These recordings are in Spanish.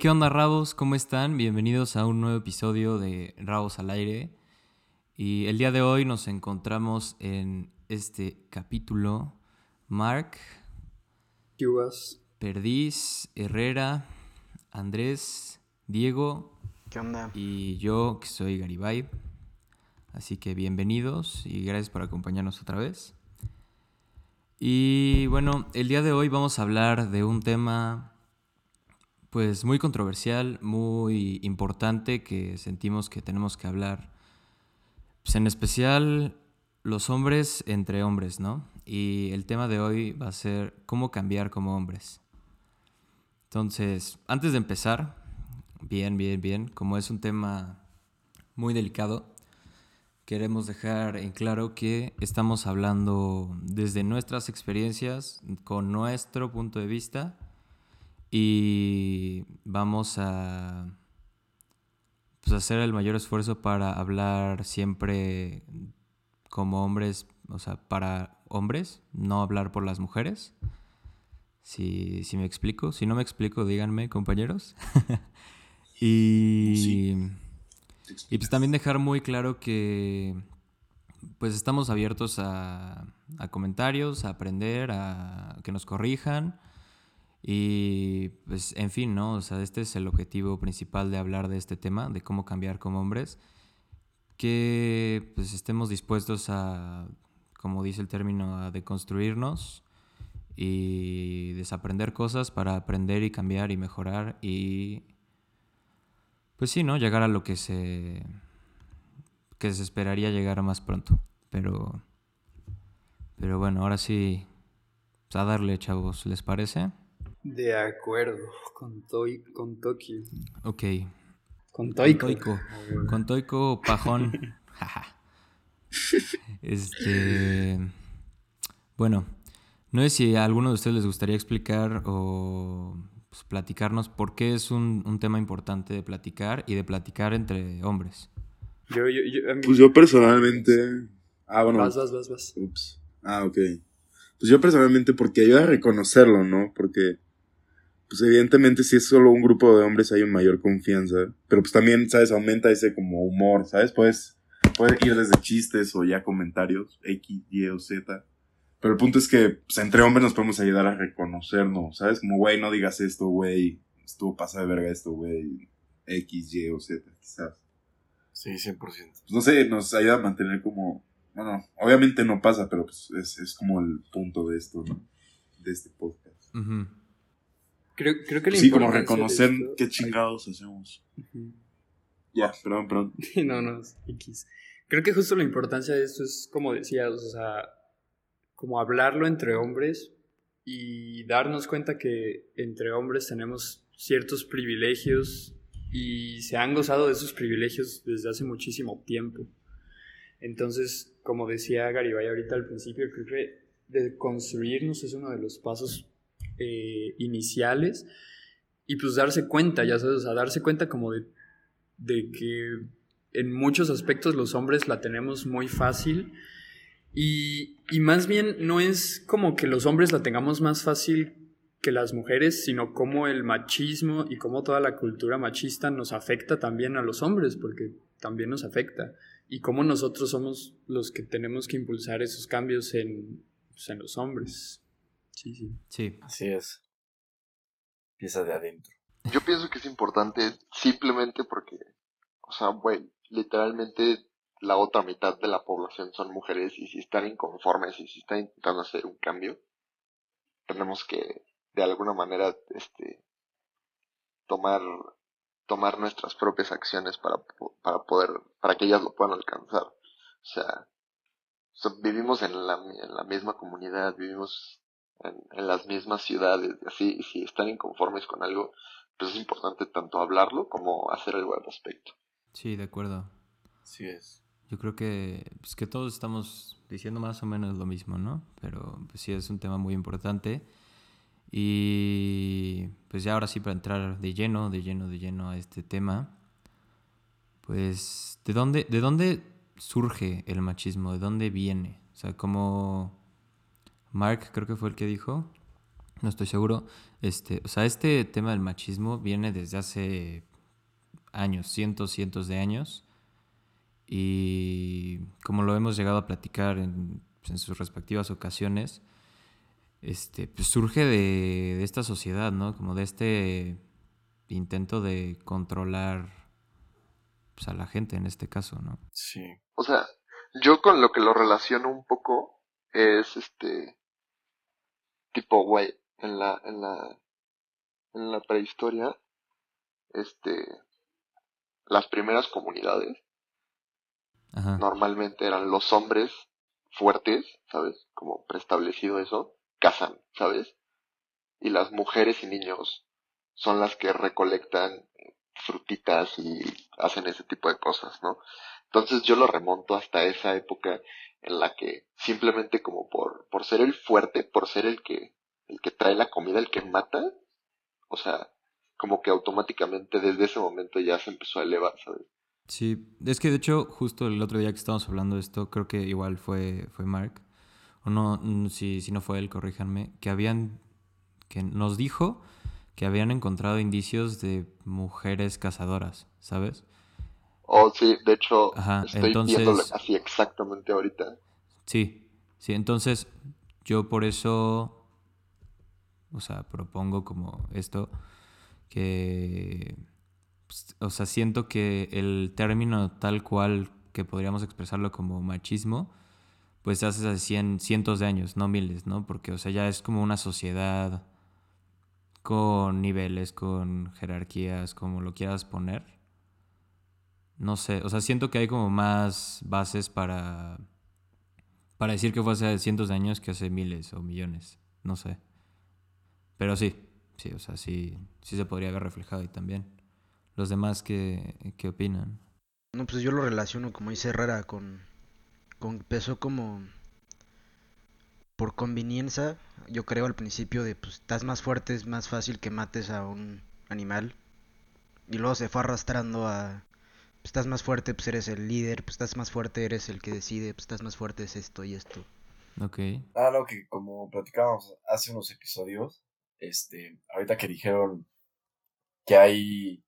¿qué onda, Rabos? ¿Cómo están? Bienvenidos a un nuevo episodio de Rabos al Aire. Y el día de hoy nos encontramos en este capítulo. Mark, Cubas. Perdiz, Herrera, Andrés, Diego ¿Qué onda? y yo, que soy Garibay. Así que bienvenidos y gracias por acompañarnos otra vez. Y bueno, el día de hoy vamos a hablar de un tema pues muy controversial, muy importante que sentimos que tenemos que hablar. Pues en especial los hombres entre hombres, ¿no? Y el tema de hoy va a ser cómo cambiar como hombres. Entonces, antes de empezar, bien, bien, bien, como es un tema muy delicado, queremos dejar en claro que estamos hablando desde nuestras experiencias, con nuestro punto de vista, y vamos a pues, hacer el mayor esfuerzo para hablar siempre como hombres, o sea, para hombres, no hablar por las mujeres. Si, si me explico, si no me explico, díganme, compañeros. y, Sí. y pues también dejar muy claro que pues estamos abiertos a, a comentarios, a aprender, a que nos corrijan. Y pues en fin, ¿no? O sea, este es el objetivo principal de hablar de este tema, de cómo cambiar como hombres. Que pues estemos dispuestos a, como dice el término, a deconstruirnos y desaprender cosas para aprender y cambiar y mejorar y pues sí, ¿no? Llegar a lo que se que se esperaría llegar más pronto. Pero pero bueno, ahora sí pues, a darle, chavos, ¿les parece? De acuerdo. Con, Toi, con Tokio. Ok. Con Toico. Toico. Con Toico Pajón. Jaja. este. Bueno, no sé si a alguno de ustedes les gustaría explicar o pues, platicarnos por qué es un, un tema importante de platicar y de platicar entre hombres. Yo, yo, yo, a mí- Pues yo personalmente. Ah, bueno. Vas, vas, vas, vas. Ups. Ah, ok. Pues yo personalmente porque ayuda a reconocerlo, ¿no? Porque, pues evidentemente si es solo un grupo de hombres hay una mayor confianza. Pero pues también, ¿sabes? Aumenta ese como humor, ¿sabes? Puedes, puedes ir desde chistes o ya comentarios, X, Y o Z. Pero el punto es que pues, entre hombres nos podemos ayudar a reconocernos, ¿sabes? Como, güey, no digas esto, güey. Estuvo pasa de verga esto, güey. X, Y o Z, quizás Sí, 100%. pues no sé, nos ayuda a mantener como, bueno, obviamente no pasa, pero pues es, es como el punto de esto, ¿no? De este podcast. Ujú. Creo, creo que la Sí, como reconocer esto- qué chingados hacemos. Ujú. Ya, perdón, perdón. No, no, X. Creo que justo la importancia de esto es, como decías, o sea, como hablarlo entre hombres y darnos cuenta que entre hombres tenemos ciertos privilegios y se han gozado de esos privilegios desde hace muchísimo tiempo. Entonces, como decía Garibay ahorita al principio, creo que de construirnos es uno de los pasos eh, iniciales y pues darse cuenta, ya sabes, o sea, darse cuenta como de, de que en muchos aspectos los hombres la tenemos muy fácil y, y más bien no es como que los hombres la tengamos más fácil que las mujeres, sino como el machismo y como toda la cultura machista nos afecta también a los hombres, porque también nos afecta, y cómo nosotros somos los que tenemos que impulsar esos cambios en, pues, en los hombres. Sí, sí. Sí. Así es. Empieza de adentro. Yo pienso que es importante simplemente porque, o sea, güey, literalmente la otra mitad de la población son mujeres y si están inconformes y si están intentando hacer un cambio, tenemos que de alguna manera, este, tomar, tomar nuestras propias acciones para, po- para poder, para que ellas lo puedan alcanzar. O sea, o sea, vivimos en la, en la misma comunidad, vivimos en, en las mismas ciudades, y así, y si están inconformes con algo, pues es importante tanto hablarlo como hacer algo al respecto. Sí, de acuerdo. Así es. Yo creo que, pues, que todos estamos diciendo más o menos lo mismo, ¿no? Pero pues, sí es un tema muy importante. Y pues ya ahora sí para entrar de lleno, de lleno, de lleno a este tema, pues ¿de dónde, de dónde surge el machismo? ¿De dónde viene? O sea, como Mark creo que fue el que dijo no estoy seguro. Este, o sea, este tema del machismo viene desde hace años, cientos, cientos de años. Y como lo hemos llegado a platicar en, en sus respectivas ocasiones, este, pues surge de, de, esta sociedad, ¿no? Como de este intento de controlar pues, a la gente en este caso, ¿no? Sí. O sea, yo con lo que lo relaciono un poco es este tipo, güey, en la, en la, en la prehistoria, este, las primeras comunidades Ajá. normalmente eran los hombres fuertes, ¿sabes? Como preestablecido eso, cazan, ¿sabes? Y las mujeres y niños son las que recolectan frutitas y hacen ese tipo de cosas, ¿no? Entonces yo lo remonto hasta esa época en la que simplemente como por, por ser el fuerte, por ser el que, el que trae la comida, el que mata, o sea, como que automáticamente desde ese momento ya se empezó a elevar, ¿sabes? Sí, es que de hecho justo el otro día que estábamos hablando de esto, creo que igual fue, fue Mark, o no, si, si no fue él, corríjanme, que habían, que nos dijo que habían encontrado indicios de mujeres cazadoras, ¿sabes? Oh, sí, de hecho, Ajá, estoy entonces- viéndolo así exactamente ahorita. Sí, sí, entonces yo por eso, o sea, propongo como esto, que, pues, o sea, siento que el término tal cual que podríamos expresarlo como machismo, pues hace hace cien, cientos de años, no miles, ¿no? Porque, o sea, ya es como una sociedad con niveles, con jerarquías, como lo quieras poner. No sé, o sea, siento que hay como más bases para, para decir que fue hace cientos de años que hace miles o millones, no sé. Pero sí, sí, o sea, sí, sí se podría haber reflejado ahí también. Los demás, ¿qué, qué opinan? No, pues yo lo relaciono, como dice Herrera, con, con empezó como por conveniencia. Yo creo al principio de, pues, estás más fuerte, es más fácil que mates a un animal. Y luego se fue arrastrando a, estás más fuerte, pues eres el líder, pues estás más fuerte, eres el que decide, pues estás más fuerte, es esto y esto. Ok. Ah, no, que como platicábamos hace unos episodios, este, ahorita que dijeron que hay,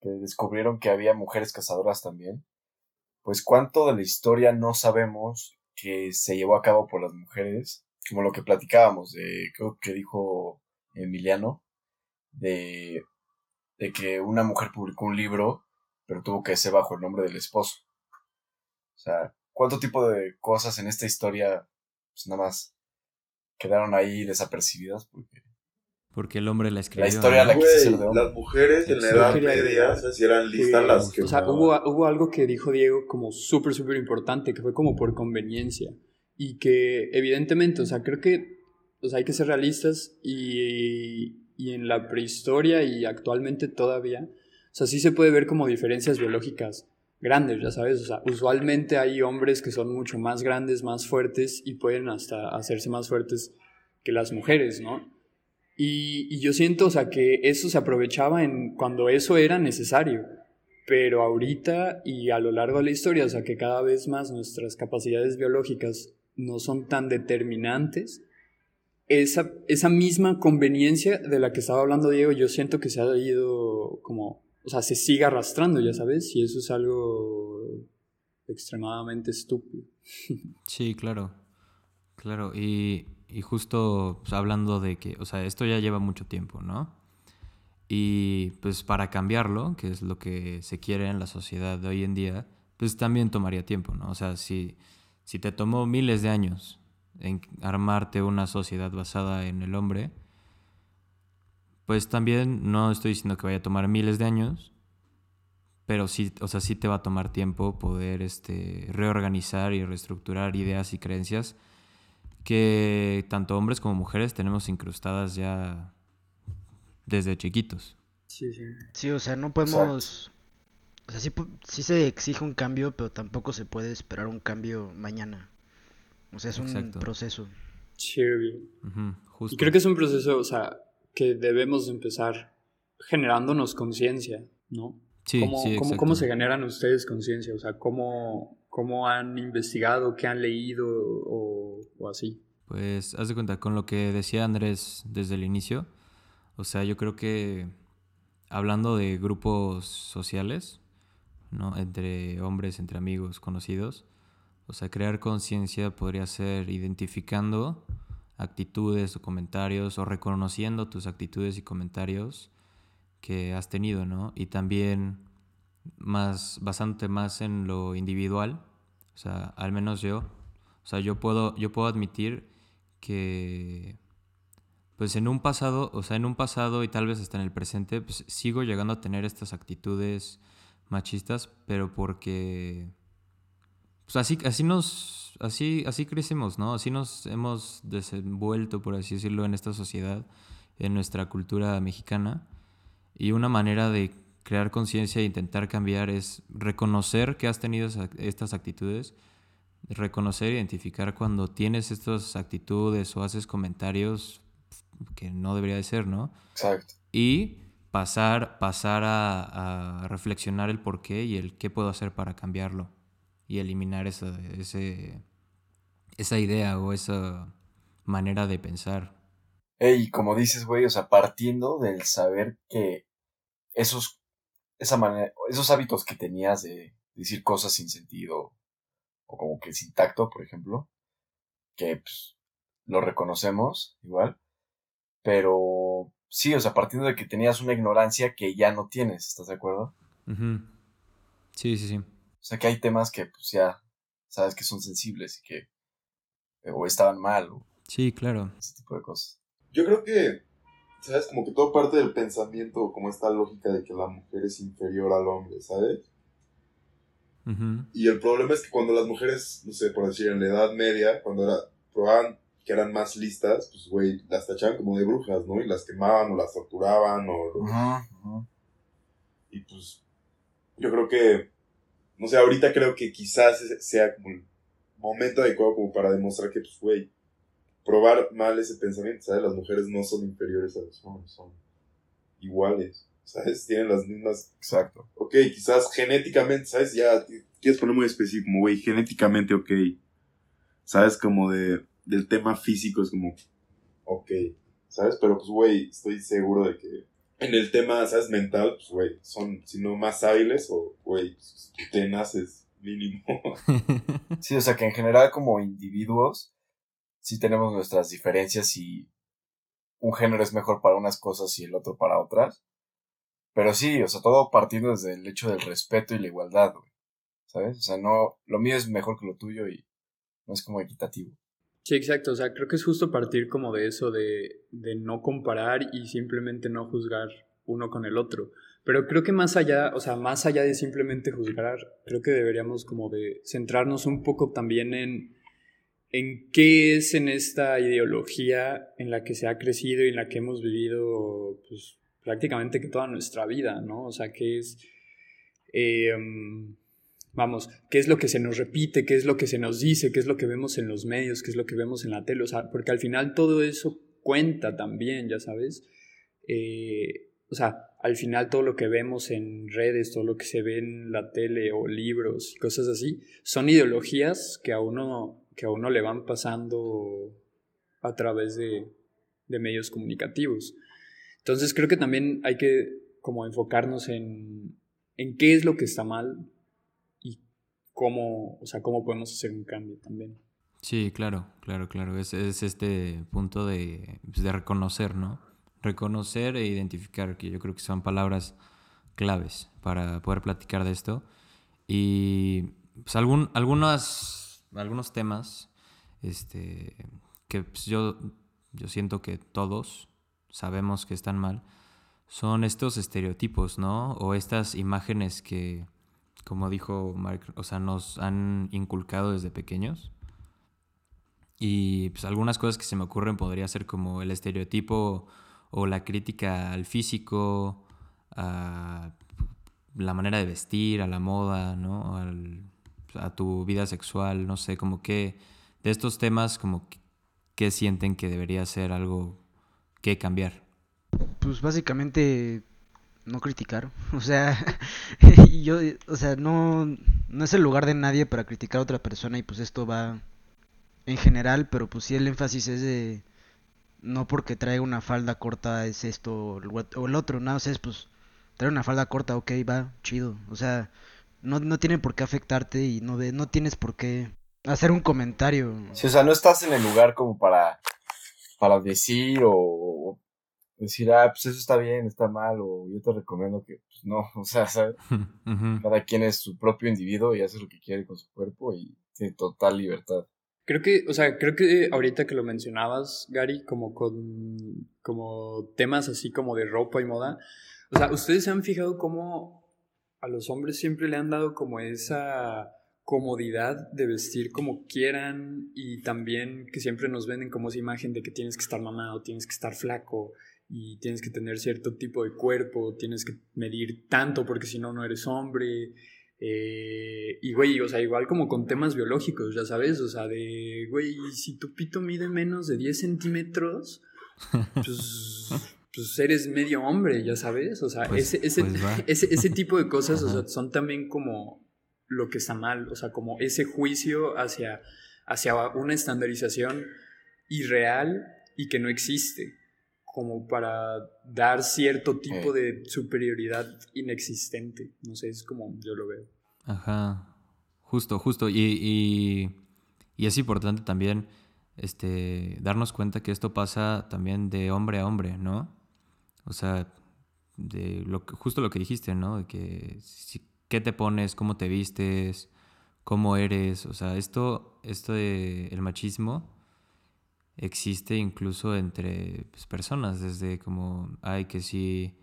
que descubrieron que había mujeres cazadoras también, pues cuánto de la historia no sabemos que se llevó a cabo por las mujeres, como lo que platicábamos, de, creo que dijo Emiliano, de, de que una mujer publicó un libro, pero tuvo que ser bajo el nombre del esposo. O sea, cuánto tipo de cosas en esta historia pues nada más quedaron ahí desapercibidas porque Porque el hombre la escribió. la historia ¿no? la de Güey, hombre. las mujeres en la Edad Media, o sea, si eran listas Sí, las que O sea, hubo, hubo algo que dijo Diego como súper, súper importante, que fue como por conveniencia. Y que evidentemente, o sea, creo que o sea, hay que ser realistas y, y en la prehistoria y actualmente todavía, sea, sí se puede ver como diferencias biológicas grandes, ya sabes, o sea, usualmente hay hombres que son mucho más grandes, más fuertes y pueden hasta hacerse más fuertes que las mujeres, ¿no? Y, y yo siento, o sea, que eso se aprovechaba en cuando eso era necesario. Pero ahorita y a lo largo de la historia, o sea, que cada vez más nuestras capacidades biológicas no son tan determinantes, esa, esa misma conveniencia de la que estaba hablando Diego, yo siento que se ha ido como, o sea, se sigue arrastrando, ya sabes, y eso es algo extremadamente estúpido. Sí, claro. Claro. Y, y justo pues, hablando de que, o sea, esto ya lleva mucho tiempo, ¿no? Y pues para cambiarlo, que es lo que se quiere en la sociedad de hoy en día, pues también tomaría tiempo, ¿no? O sea, si, si te tomó miles de años en armarte una sociedad basada en el hombre, pues también no estoy diciendo que vaya a tomar miles de años, pero sí, o sea, sí te va a tomar tiempo poder este, reorganizar y reestructurar ideas y creencias que tanto hombres como mujeres tenemos incrustadas ya desde chiquitos. Sí, sí. Sí, o sea, no podemos... O sea, sí, sí se exige un cambio, pero tampoco se puede esperar un cambio mañana. O sea, es un Exacto. proceso. Sí, obvio. Justo. Y creo que es un proceso, o sea, que debemos empezar generándonos conciencia, ¿no? Sí, ¿Cómo, sí, cómo, cómo se generan ustedes conciencia? O sea, ¿cómo, ¿cómo han investigado, qué han leído o, o así? Pues haz de cuenta con lo que decía Andrés desde el inicio. O sea, yo creo que hablando de grupos sociales, ¿no? Entre hombres, entre amigos, conocidos. O sea, crear conciencia podría ser identificando actitudes o comentarios o reconociendo tus actitudes y comentarios que has tenido, ¿no? Y también más basándote más en lo individual, o sea, al menos yo, o sea, yo puedo yo puedo admitir que pues en un pasado, o sea, en un pasado y tal vez hasta en el presente, pues sigo llegando a tener estas actitudes machistas, pero porque pues así así nos así así crecemos, ¿no? Así nos hemos desenvuelto, por así decirlo, en esta sociedad, en nuestra cultura mexicana. Y una manera de crear conciencia e intentar cambiar es reconocer que has tenido estas actitudes, reconocer, identificar cuando tienes estas actitudes o haces comentarios que no debería de ser, ¿no? Exacto. Y pasar, pasar a, a reflexionar el por qué y el qué puedo hacer para cambiarlo y eliminar esa, ese, esa idea o esa manera de pensar. Ey, como dices, güey, o sea, partiendo del saber que esos, esa manera, esos hábitos que tenías de decir cosas sin sentido o como que sin tacto, por ejemplo, que pues, lo reconocemos igual, pero sí, o sea, partiendo de que tenías una ignorancia que ya no tienes, ¿estás de acuerdo? Sí, sí, sí. O sea, que hay temas que pues ya sabes que son sensibles y que o estaban mal o sí, claro. Ese tipo de cosas. Yo creo que, ¿sabes? Como que todo parte del pensamiento, como esta lógica de que la mujer es inferior al hombre, ¿sabes? Y el problema es que cuando las mujeres, no sé, por decir, en la Edad Media, cuando era, probaban que eran más listas, pues, güey, las tachaban como de brujas, ¿no? Y las quemaban o las torturaban o... Y pues, yo creo que, no sé, ahorita creo que quizás sea como el momento adecuado como para demostrar que, pues, güey, probar mal ese pensamiento, ¿sabes? Las mujeres no son inferiores a los hombres, son iguales, ¿sabes? Tienen las mismas... Exacto. Ok, quizás genéticamente, ¿sabes? Ya quieres poner muy específico, como, güey, genéticamente, ok. ¿Sabes? Como de, del tema físico es como, ok, ¿sabes? Pero pues, güey, estoy seguro de que en el tema, ¿sabes? Mental, pues, güey, son, si no más hábiles o, güey, te naces mínimo. sí, o sea que en general como individuos sí tenemos nuestras diferencias y un género es mejor para unas cosas y el otro para otras. Pero sí, o sea, todo partiendo desde el hecho del respeto y la igualdad, ¿Sabes? O sea, no, lo mío es mejor que lo tuyo y no es como equitativo. Sí, exacto. O sea, creo que es justo partir como de eso, de, de no comparar y simplemente no juzgar uno con el otro. Pero creo que más allá, o sea, más allá de simplemente juzgar, creo que deberíamos como de centrarnos un poco también en en qué es en esta ideología en la que se ha crecido y en la que hemos vivido pues, prácticamente que toda nuestra vida, ¿no? O sea, qué es, em, vamos, qué es lo que se nos repite, qué es lo que se nos dice, qué es lo que vemos en los medios, qué es lo que vemos en la tele, o sea, porque al final todo eso cuenta también, ya sabes. Eh, o sea, al final todo lo que vemos en redes, todo lo que se ve en la tele o libros y cosas así, son ideologías que a uno que a uno le van pasando a través de, medios comunicativos. Entonces creo que también hay que como enfocarnos en, en qué es lo que está mal cómo, o sea, cómo podemos hacer un cambio también. Sí, claro, claro, claro. Es, es este punto de, pues, de reconocer, ¿no? Reconocer e identificar, que yo creo que son palabras claves para poder platicar de esto. Y pues algún, algunas algunos temas este, que pues, yo, yo siento que todos sabemos que están mal, son estos estereotipos, ¿no? O estas imágenes que, como dijo Mark, o sea, nos han inculcado desde pequeños. Y pues algunas cosas que se me ocurren podría ser como el estereotipo o la crítica al físico, a la manera de vestir, a la moda, ¿no? Al, a tu vida sexual, no sé, como que de estos temas, como que, sienten que debería ser algo que cambiar. Pues básicamente no criticar, o sea, yo, o sea, no, no es el lugar de nadie para criticar a otra persona y pues esto va en general, pero pues sí el énfasis es de no porque traiga una falda corta es esto o el otro, no, o sea, es pues trae una falda corta, ok, va, chido, o sea, no, no tiene por qué afectarte y no, de, no tienes por qué hacer un comentario. Sí, o sea, no estás en el lugar como para, para decir o decir, ah, pues eso está bien, está mal, o yo te recomiendo que, pues no, o sea, ¿sabes? Cada quien es su propio individuo y hace lo que quiere con su cuerpo y tiene total libertad. Creo que, o sea, creo que ahorita que lo mencionabas, Gary, como con como temas así como de ropa y moda, o sea, ustedes se han fijado cómo a los hombres siempre le han dado como esa comodidad de vestir como quieran y también que siempre nos venden como esa imagen de que tienes que estar mamado, tienes que estar flaco y tienes que tener cierto tipo de cuerpo, tienes que medir tanto porque si no, no eres hombre. Eh, y, güey, o sea, igual como con temas biológicos, ya sabes, o sea, de, güey, si tu pito mide menos de 10 centímetros, pues, pues eres medio hombre, ya sabes, o sea, pues, ese, ese, pues ese, ese, tipo de cosas, o sea, son también como lo que está mal, o sea, como ese juicio hacia, hacia una estandarización irreal y que no existe como para dar cierto tipo de superioridad inexistente. No sé, es como yo lo veo. Ajá, justo, justo. Y, y, es importante también este, darnos cuenta que esto pasa también de hombre a hombre, ¿no? O sea, de lo que, justo lo que dijiste, ¿no? De que qué te pones, cómo te vistes, cómo eres. O sea, esto, esto de el machismo existe incluso entre pues, personas, desde como, ay, que si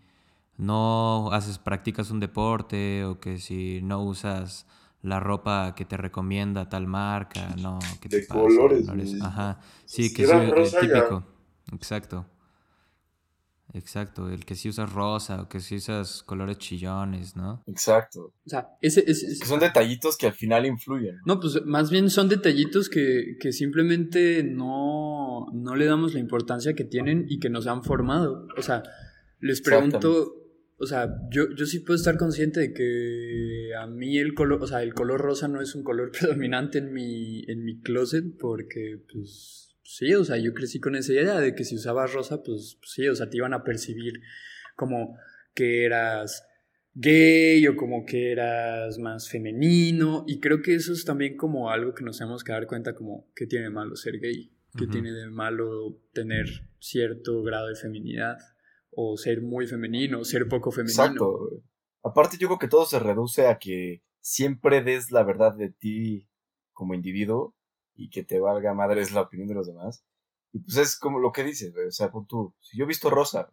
no haces, practicas un deporte o que si no usas la ropa que te recomienda tal marca, no, que de colores. Ajá, sí, que es típico, exacto. Exacto, el que si usas rosa o que si usas colores chillones, ¿no? Exacto. O sea, ese, que son detallitos que al final influyen. No, pues más bien son detallitos que, que simplemente no, no le damos la importancia que tienen y que nos han formado. O sea, les pregunto, o sea, yo, yo sí puedo estar consciente de que a mí el color, o sea, el color rosa no es un color predominante en mi, en mi closet porque, pues sí, o sea, yo crecí con esa idea de que si usabas rosa, pues, pues, sí, o sea, te iban a percibir como que eras gay o como que eras más femenino y creo que eso es también como algo que nos tenemos que dar cuenta como que tiene de malo ser gay, que tiene de malo tener cierto grado de feminidad o ser muy femenino, o ser poco femenino. Exacto. Aparte yo creo que todo se reduce a que siempre des la verdad de ti como individuo y que te valga madre es la opinión de los demás. Y pues es como lo que dices, O sea, tú, si yo he visto rosa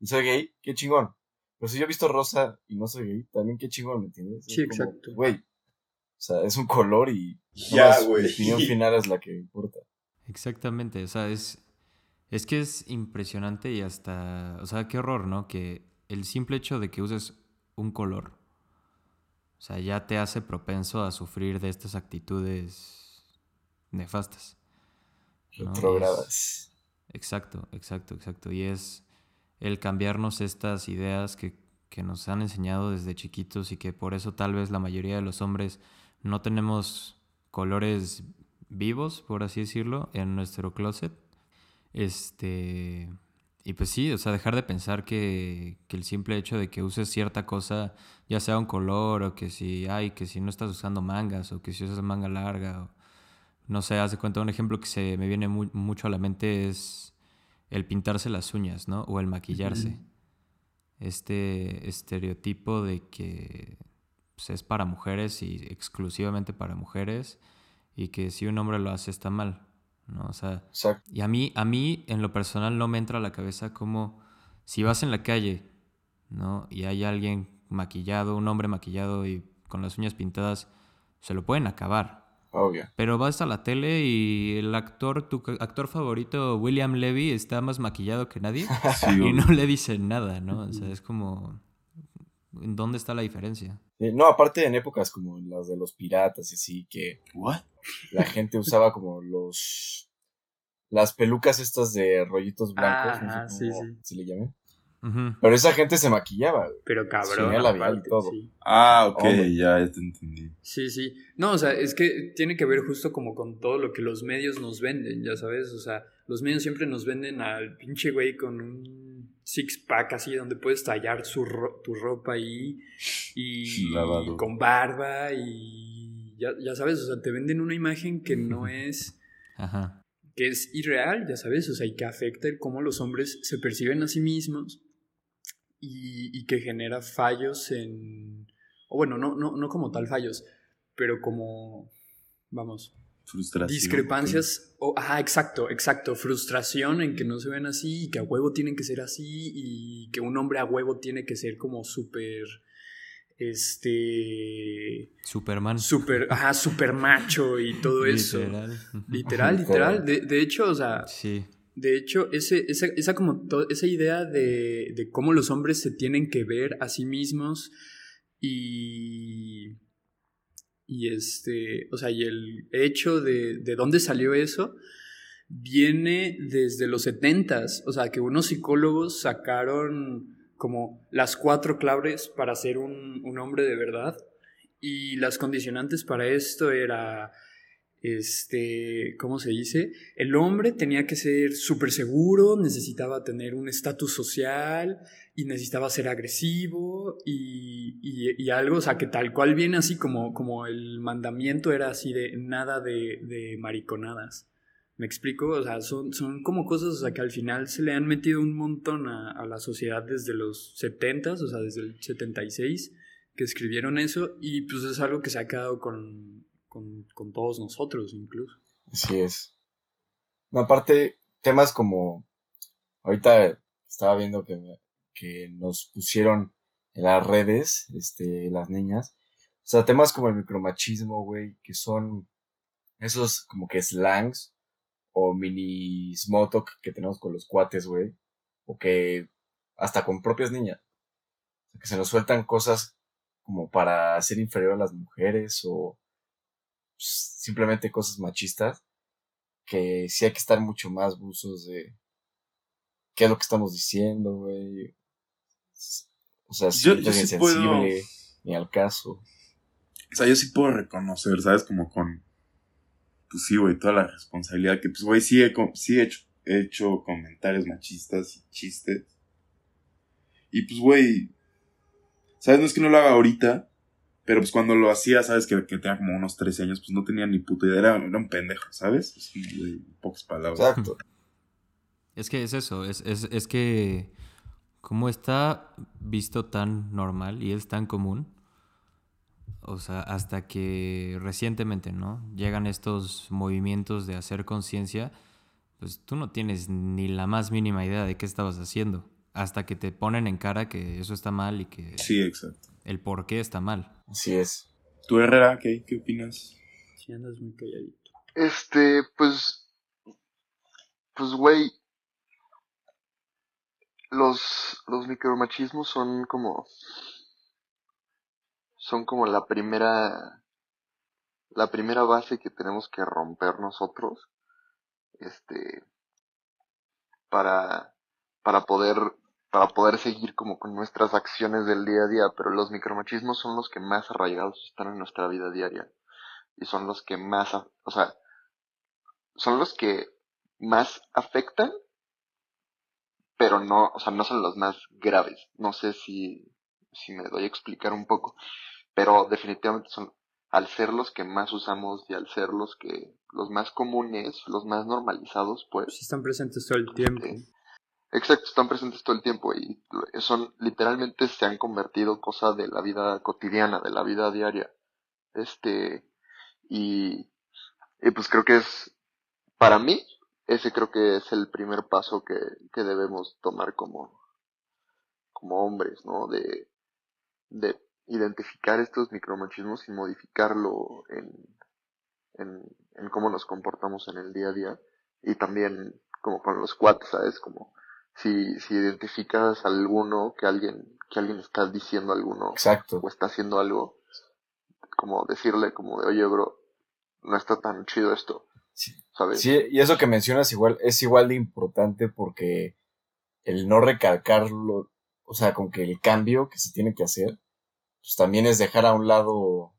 y soy gay, qué chingón. Pero si yo he visto rosa y no soy gay, también qué chingón, ¿me entiendes? Sí, exacto. Güey. O sea, es un color y ya, güey. la opinión final es la que importa. Exactamente, o sea, es, es que es impresionante y hasta, o sea, qué horror, ¿no? Que el simple hecho de que uses un color, o sea, ya te hace propenso a sufrir de estas actitudes nefastas. Retrogradas. Exacto, exacto, exacto. Y es el cambiarnos estas ideas que, que nos han enseñado desde chiquitos y que por eso tal vez la mayoría de los hombres no tenemos colores vivos, por así decirlo, en nuestro closet. Este. Y pues sí, o sea, dejar de pensar que, que, el simple hecho de que uses cierta cosa, ya sea un color, o que si, ay, que si no estás usando mangas, o que si usas manga larga, o, no sé, haz de cuenta, un ejemplo que se me viene mucho a la mente es el pintarse las uñas, ¿no? O el maquillarse. Este estereotipo de que pues, es para mujeres y exclusivamente para mujeres y que si un hombre lo hace está mal, ¿no? O sea, y a mí, a mí en lo personal no me entra a la cabeza como si vas en la calle, ¿no? Y hay alguien maquillado, un hombre maquillado y con las uñas pintadas, se lo pueden acabar. Pero vas a la tele y el actor, tu actor favorito, William Levy, está más maquillado que nadie. Y no le dicen nada, ¿no? O sea, es como... ¿Dónde está la diferencia? no, aparte en épocas como las de los piratas y así, que la gente usaba como los... Las pelucas estas de rollitos blancos, no sé cómo se le Pero esa gente se maquillaba, güey. Pero cabrón. tenía labial y todo. sí. Ah, ok, ya, ya te entendí. Sí, sí. No, o sea, es que tiene que ver justo como con todo lo que los medios nos venden, ya sabes. O sea, los medios siempre nos venden al pinche güey con un six pack así donde puedes tallar su ro- tu ropa ahí y Lavado. con barba y ya, ya sabes, o sea, te venden una imagen que no es Ajá. que es irreal, ya sabes, o sea, y que afecta el cómo los hombres se perciben a sí mismos y, y que genera fallos en, o bueno, no, no, no como tal fallos, pero como, vamos, Frustración. discrepancias, o, ajá, exacto, exacto, frustración en que no se ven así y que a huevo tienen que ser así y que un hombre a huevo tiene que ser como súper, este, Superman. súper, ajá, súper macho y todo eso. Literal. Literal, literal. De, de hecho, o sea, Sí. De hecho, esa, como esa idea de, cómo los hombres se tienen que ver a sí mismos y. Y este. O sea, y el hecho de, de dónde salió eso viene desde los setentas. O sea, que unos psicólogos sacaron como las cuatro claves para ser un, un hombre de verdad. Y las condicionantes para esto era este, ¿cómo se dice? El hombre tenía que ser súper seguro, necesitaba tener un estatus social y necesitaba ser agresivo y, y- y algo, o sea, que tal cual viene así como, como el mandamiento era así de nada de, de mariconadas. ¿Me explico? O sea, son, son como cosas, o sea, que al final se le han metido un montón a, a la sociedad desde los 70, o sea, desde el 76, que escribieron eso y pues es algo que se ha quedado con, con, con todos nosotros incluso. Así es. Aparte, temas como. Ahorita estaba viendo que, que nos pusieron en las redes, este, las niñas. O sea, temas como el micromachismo, güey, que son esos como que slangs o mini talk que tenemos con los cuates, güey. O que hasta con propias niñas. O sea, que se nos sueltan cosas como para ser inferior a las mujeres o simplemente cosas machistas que sí hay que estar mucho más buzos de qué es lo que estamos diciendo, güey. O sea, si Yo- yo sí insensible, ni al caso. O sea, yo sí puedo reconocer, ¿sabes? Como con. Pues sí, güey, toda la responsabilidad que, pues, güey, sí he, sí he hecho, he hecho comentarios machistas y chistes. Y pues, güey. ¿Sabes? No es que no lo haga ahorita. Pero pues cuando lo hacía, ¿sabes? Que, que tenía como unos 13 años, pues no tenía ni puta idea. Era, era un pendejo, ¿sabes? Es pocas palabras. Exacto. Es que es eso, es, es, es que como está visto tan normal y es tan común, o sea, hasta que recientemente, ¿no? Llegan estos movimientos de hacer conciencia, pues tú no tienes ni la más mínima idea de qué estabas haciendo, hasta que te ponen en cara que eso está mal y que Sí, exacto. el por qué está mal. Así es. ¿Tú, Herrera, qué, qué opinas? Si andas muy calladito. Este, pues, pues, güey, los, los micromachismos son como, son como la primera, la primera base que tenemos que romper nosotros, este, para, para poder, para poder seguir como con nuestras acciones del día a día, pero los micromachismos son los que más arraigados están en nuestra vida diaria y son los que más, o sea, son los que más afectan, pero no, o sea, no son los más graves. No sé si, si me doy a explicar un poco, pero definitivamente son, al ser los que más usamos y al ser los que, los más comunes, los más normalizados, pues, Si están presentes todo el tiempo. Sí. Exacto, están presentes todo el tiempo y son literalmente se han convertido cosa de la vida cotidiana, de la vida diaria. Este y, y pues creo que es para mí ese creo que es el primer paso que, que debemos tomar como como hombres, ¿no? De de identificar estos micromachismos y modificarlo en, en, en cómo nos comportamos en el día a día y también como con los cuates, ¿sabes? Como si, si identificas alguno que alguien, que alguien está diciendo alguno Exacto. o está haciendo algo, como decirle como de, oye bro, no está tan chido esto, Sí. ¿sabes? Sí, y eso que mencionas igual es igual de importante porque el no recalcarlo, o sea, con que el cambio que se tiene que hacer, pues también es dejar a un lado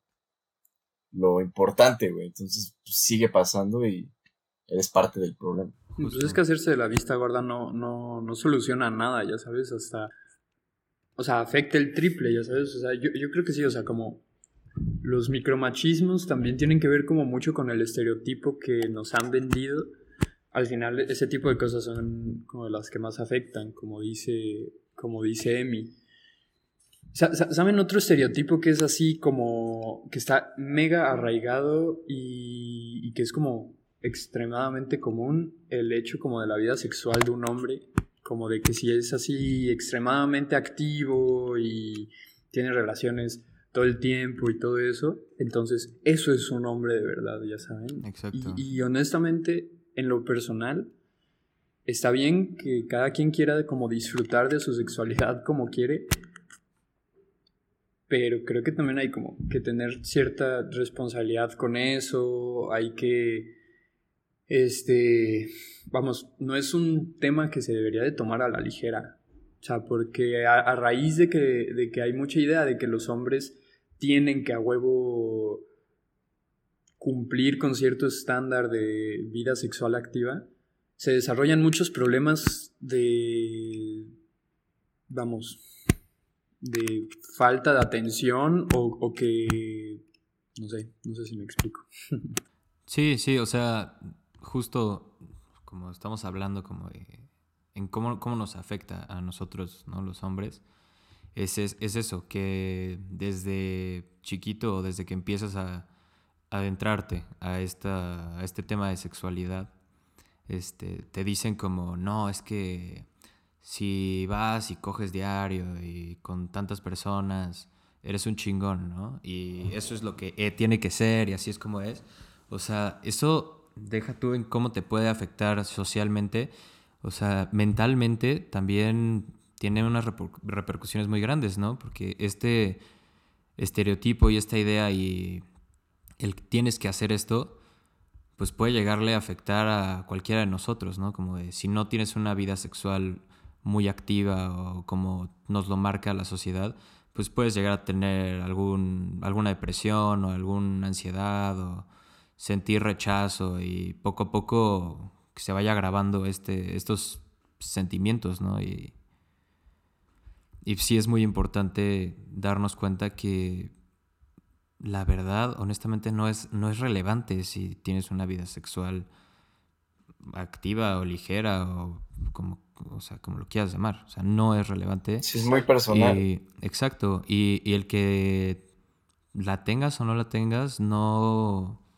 lo importante, güey. Entonces pues, sigue pasando y eres parte del problema. Pues es que hacerse de la vista gorda no, no, no soluciona nada, ya sabes, hasta... O sea, afecta el triple, ya sabes. O sea, yo, yo creo que sí, o sea, como los micromachismos también tienen que ver como mucho con el estereotipo que nos han vendido. Al final ese tipo de cosas son como las que más afectan, como dice, como dice Emi. ¿Saben otro estereotipo que es así como que está mega arraigado y, y, que es como extremadamente común? El hecho como de la vida sexual de un hombre, como de que si es así extremadamente activo y tiene relaciones todo el tiempo y todo eso, entonces eso es un hombre de verdad, ya saben. Exacto. Y, honestamente, en lo personal, está bien que cada quien quiera como disfrutar de su sexualidad como quiere, pero creo que también hay como que tener cierta responsabilidad con eso, hay que, este, vamos, no es un tema que se debería de tomar a la ligera, o sea, porque a, raíz de que, de que, hay mucha idea de que los hombres tienen que a huevo cumplir con cierto estándar de vida sexual activa, se desarrollan muchos problemas de, vamos, de falta de atención o, o que, no sé, no sé si me explico. Sí, sí, o sea, justo como estamos hablando como de en cómo, cómo nos afecta a nosotros, ¿no? Los hombres es, es, eso, que desde chiquito o desde que empiezas a, adentrarte a, esta, a este tema de sexualidad, este, te dicen como, no, es que si vas y coges diario y con tantas personas, eres un chingón, ¿no? Y eso es lo que eh, tiene que ser y así es como es. O sea, eso deja tú en cómo te puede afectar socialmente. O sea, mentalmente también tiene unas repercusiones muy grandes, ¿no? Porque este estereotipo y esta idea y el tienes que hacer esto, pues puede llegarle a afectar a cualquiera de nosotros, ¿no? Como de si no tienes una vida sexual muy activa o como nos lo marca la sociedad, pues puedes llegar a tener algún, alguna depresión o alguna ansiedad o sentir rechazo y poco a poco que se vaya agravando este, estos sentimientos, ¿no? Y, y sí es muy importante darnos cuenta que la verdad, honestamente, no es, no es relevante si tienes una vida sexual activa o ligera o como, o sea, como lo quieras llamar. O sea, no es relevante. Sí, es muy personal. exacto. Y, y, el que la tengas o no la tengas, no.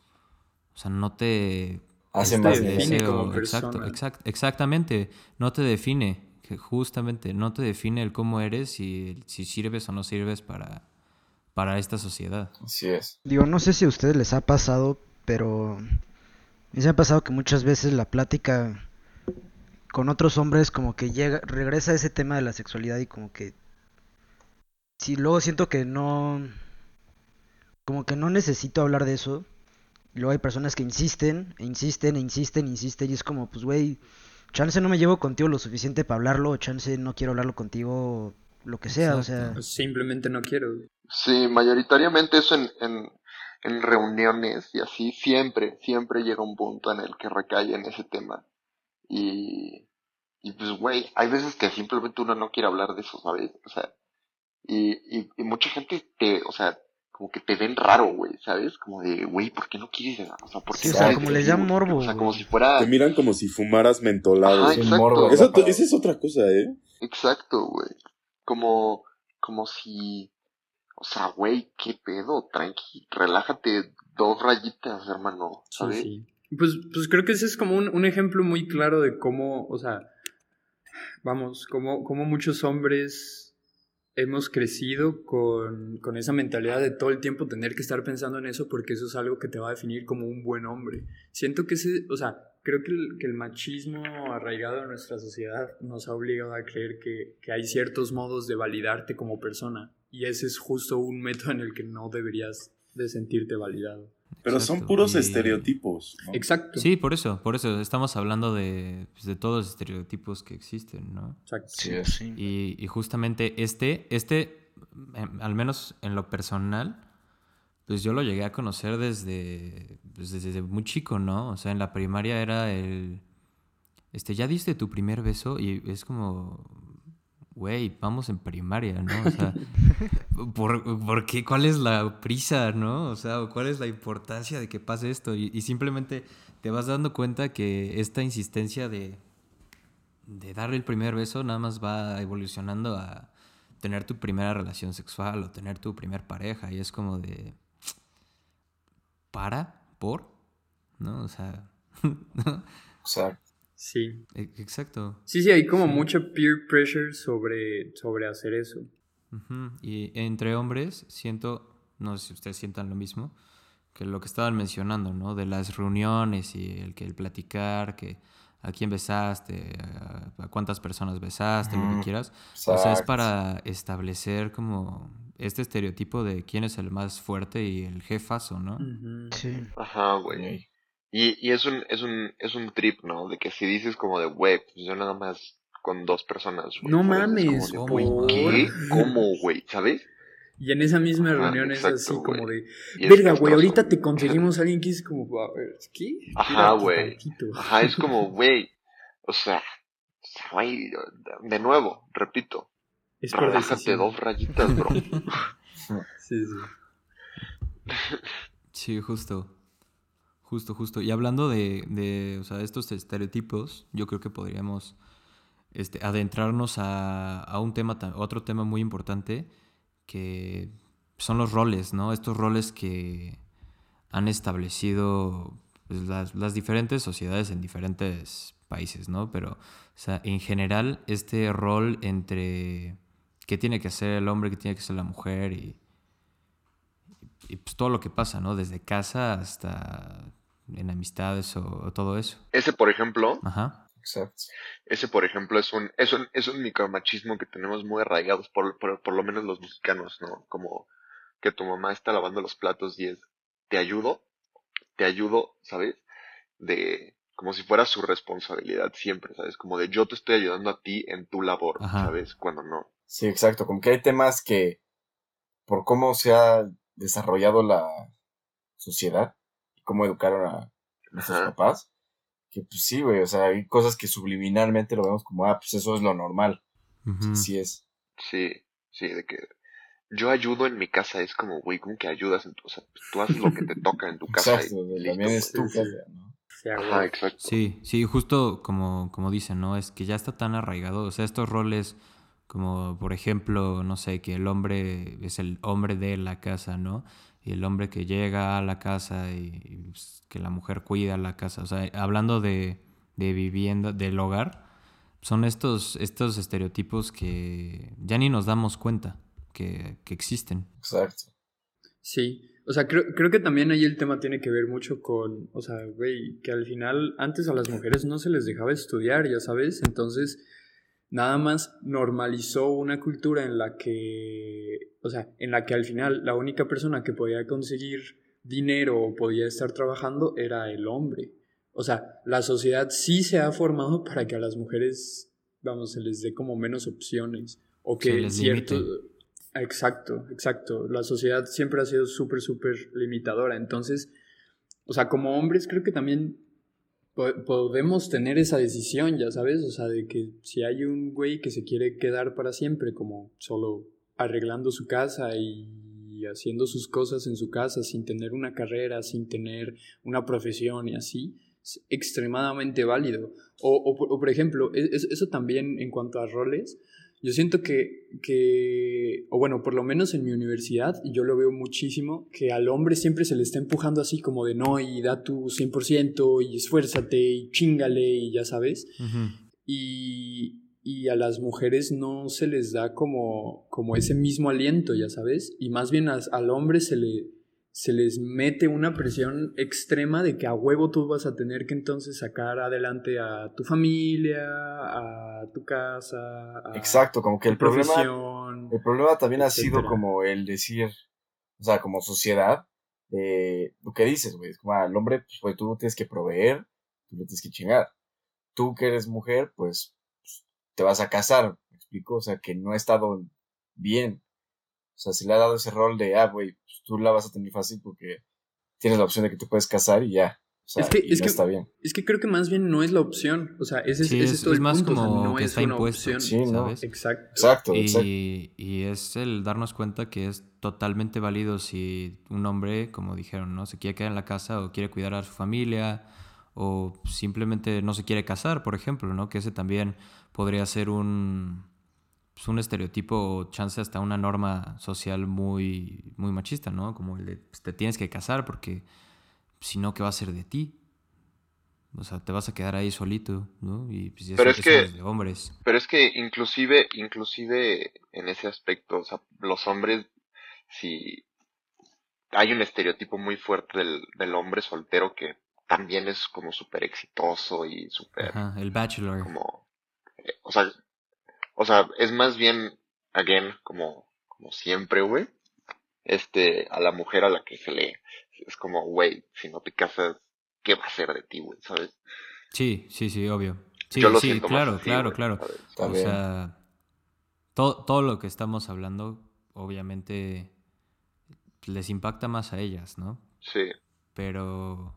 O sea, no te. Hace más define Exacto, exact, exactamente. No te define justamente no te define el cómo eres y si sirves o no sirves para, para esta sociedad. Así es. Digo, no sé si a ustedes les ha pasado, pero me ha pasado que muchas veces la plática con otros hombres como que llega, regresa a ese tema de la sexualidad y como que si luego siento que no como que no necesito hablar de eso. Luego hay personas que insisten, e insisten, e insisten, e insisten y es como, pues güey, chance no me llevo contigo lo suficiente para hablarlo, chance no quiero hablarlo contigo, lo que sea, o sea. Pues simplemente no quiero. Sí, mayoritariamente eso en, en, en, reuniones y así, siempre, siempre llega un punto en el que recae en ese tema. Y, y pues, güey, hay veces que simplemente uno no quiere hablar de eso, ¿sabes? O sea, y, y, y mucha gente te, o sea, como que te ven raro, güey, ¿sabes? Como de, güey, ¿por qué no quieres? O sea, ¿por qué o sea, como les llaman morbo. O sea, como si fuera. Te miran como si fumaras mentolado. Ajá, exacto. Morbo, Eso, esa es otra cosa, ¿eh? Exacto, güey. Como, como si. O sea, güey, qué pedo, tranqui, relájate dos rayitas, hermano, ¿sabes? Sí, sí. Pues, pues creo que ese es como un, un ejemplo muy claro de cómo, o sea, vamos, como, como muchos hombres hemos crecido con, con, esa mentalidad de todo el tiempo tener que estar pensando en eso porque eso es algo que te va a definir como un buen hombre. Siento que ese, o sea, creo que el, machismo arraigado en nuestra sociedad nos ha obligado a creer que, que, hay ciertos modos de validarte como persona y ese es justo un método en el que no deberías de sentirte validado. Pero son puros y- estereotipos. ¿no? Exacto. Sí, por eso, por eso. Estamos hablando de, pues, de todos los estereotipos que existen, ¿no? Exacto. Sí. Sí. Y, y justamente este, este, em, al menos en lo personal, pues yo lo llegué a conocer desde, pues, desde muy chico, ¿no? O sea, en la primaria era el, este, ¿ya diste tu primer beso? Y es como, güey, vamos en primaria, ¿no? O sea, ¿por, por qué? ¿Cuál es la prisa, no? O sea, ¿cuál es la importancia de que pase esto? Y, y simplemente te vas dando cuenta que esta insistencia de, de darle el primer beso nada más va evolucionando a tener tu primera relación sexual o tener tu primer pareja. Y es como de. ¿Para? ¿Por? ¿No? O sea. Exacto. Sí. e- Exacto. Sí, sí, hay como mucho peer pressure sobre, sobre hacer eso. Y entre hombres siento, no sé si ustedes sientan lo mismo, que lo que estaban mencionando, ¿no? De las reuniones y el que el platicar, que a quién besaste, a, a cuántas personas besaste, lo que quieras. O sea, es para establecer como este estereotipo de quién es el más fuerte y el jefazo, ¿no? Sí. Ajá, güey. Y, y es un, es un, es un trip, ¿no? De que si dices como de, güey, pues yo nada más con dos personas, güey. No mames, como de, ¿cómo? güey, ¿qué? ¿Cómo, güey? ¿Sabes? Y en esa misma reunión es así como de, verga, güey, ahorita te conseguimos a alguien que es como, a ver, ¿qué? Ajá, güey. Ajá, es como, güey, o sea, güey, de nuevo, repito, Es relájate dos rayitas, bro. Sí, sí. Sí, justo. Justo, justo. Y hablando de, de, o sea, estos estereotipos, yo creo que podríamos este, adentrarnos a, a un tema, otro tema muy importante, que son los roles, ¿no? Estos roles que han establecido pues, las, las diferentes sociedades en diferentes países, ¿no? Pero, o sea, en general, este rol entre qué tiene que hacer el hombre, qué tiene que hacer la mujer y, y pues todo lo que pasa, ¿no? Desde casa hasta en amistades o, o todo eso. Ese, por ejemplo, Ajá. Exacto. ese, por ejemplo, es un, es un, es un micromachismo que tenemos muy arraigados, por, por, por lo menos los mexicanos, ¿no? Como que tu mamá está lavando los platos y es, te ayudo, te ayudo, ¿sabes? De, como si fuera su responsabilidad siempre, ¿sabes? Como de yo te estoy ayudando a ti en tu labor, Ajá. ¿sabes? Cuando no. Sí, exacto. Como que hay temas que, por cómo se ha desarrollado la sociedad cómo educaron a nuestros Ajá. papás, que pues sí, güey, o sea, hay cosas que subliminalmente lo vemos como, ah, pues eso es lo normal. Así es. Sí, sí, de que yo ayudo en mi casa, es como, güey, como que ayudas en tu, o sea, tú haces lo que te toca en tu casa. Exacto, y listo, también es pues. tu Sí, sí. casa, ¿no? Sí, Ajá, exacto. Sí, sí, justo como, como dicen, ¿no? Es que ya está tan arraigado. O sea, estos roles, como por ejemplo, no sé, que el hombre es el hombre de la casa, ¿no? Y el hombre que llega a la casa y, y, pues, que la mujer cuida la casa. O sea, hablando de, de vivienda, del hogar, son estos, estos estereotipos que ya ni nos damos cuenta que, que existen. Exacto. Sí, o sea, creo, creo que también ahí el tema tiene que ver mucho con, o sea, güey, que al final antes a las mujeres no se les dejaba estudiar, ya sabes, entonces nada más normalizó una cultura en la que, o sea, en la que al final la única persona que podía conseguir dinero o podía estar trabajando era el hombre. O sea, la sociedad sí se ha formado para que a las mujeres, vamos, se les dé como menos opciones o que cierto... limite. Exacto, exacto. La sociedad siempre ha sido súper, súper limitadora. Entonces, o sea, como hombres creo que también podemos tener esa decisión, ya sabes, o sea, de que si hay un güey que se quiere quedar para siempre, como solo arreglando su casa y haciendo sus cosas en su casa sin tener una carrera, sin tener una profesión y así, es extremadamente válido. O, o por- ejemplo, e- es- eso también en cuanto a roles, yo siento que, que, o bueno, por lo menos en mi universidad, y yo lo veo muchísimo, que al hombre siempre se le está empujando así como de no, y da tu 100%, y esfuérzate, y chingale, y ya sabes. Y, y a las mujeres no se les da como, como ese mismo aliento, ya sabes. Y más bien as- al hombre se le, se les mete una presión extrema de que a huevo tú vas a tener que entonces sacar adelante a tu familia, a tu casa, a Exacto, como que el problema, el problema también ha sido como el decir, o sea, como sociedad, de lo que dices, güey. Es como al hombre, pues, tú tienes que proveer, tú le tienes que chingar. Tú que eres mujer, pues, pues, te vas a casar, ¿me explico? O sea, que no ha estado bien. O sea, se le ha dado ese rol de, ah, güey, pues tú la vas a tener fácil porque tienes la opción de que te puedes casar y ya. O sea, es que, y es no que, está bien. es que creo que más bien no es la opción. O sea, ese, es- Sí, ese es- todo es el más punto. o sea, como no que es está una impuesto. opción. Sí, ¿no? ¿sabes? Exacto. Exacto, exacto. Y, y es el darnos cuenta que es totalmente válido si un hombre, como dijeron, ¿no? Se quiere quedar en la casa o quiere cuidar a su familia o simplemente no se quiere casar, por ejemplo, ¿no? Que ese también podría ser un, pues, un estereotipo chance hasta una norma social muy, muy machista, ¿no? Como el de pues, te tienes que casar porque si no, ¿qué va a ser de ti? O sea, te vas a quedar ahí solito, ¿no? Y pues, Pero es que- de hombres. Pero es que inclusive, inclusive en ese aspecto, o sea, los hombres, si hay un estereotipo muy fuerte del, del hombre soltero que también es como súper exitoso y súper el bachelor. como, eh, o sea, o sea, es más bien, again, como, como siempre, güey, este, a la mujer a la que se le, es como, güey, si no te casas, ¿qué va a ser de ti, güey? ¿Sabes? Sí, sí, sí, obvio. Sí, Yo lo sí, siento más claro, así, claro, claro. o sea, todo, todo lo que estamos hablando, obviamente, les impacta más a ellas, ¿no? Sí, Pero,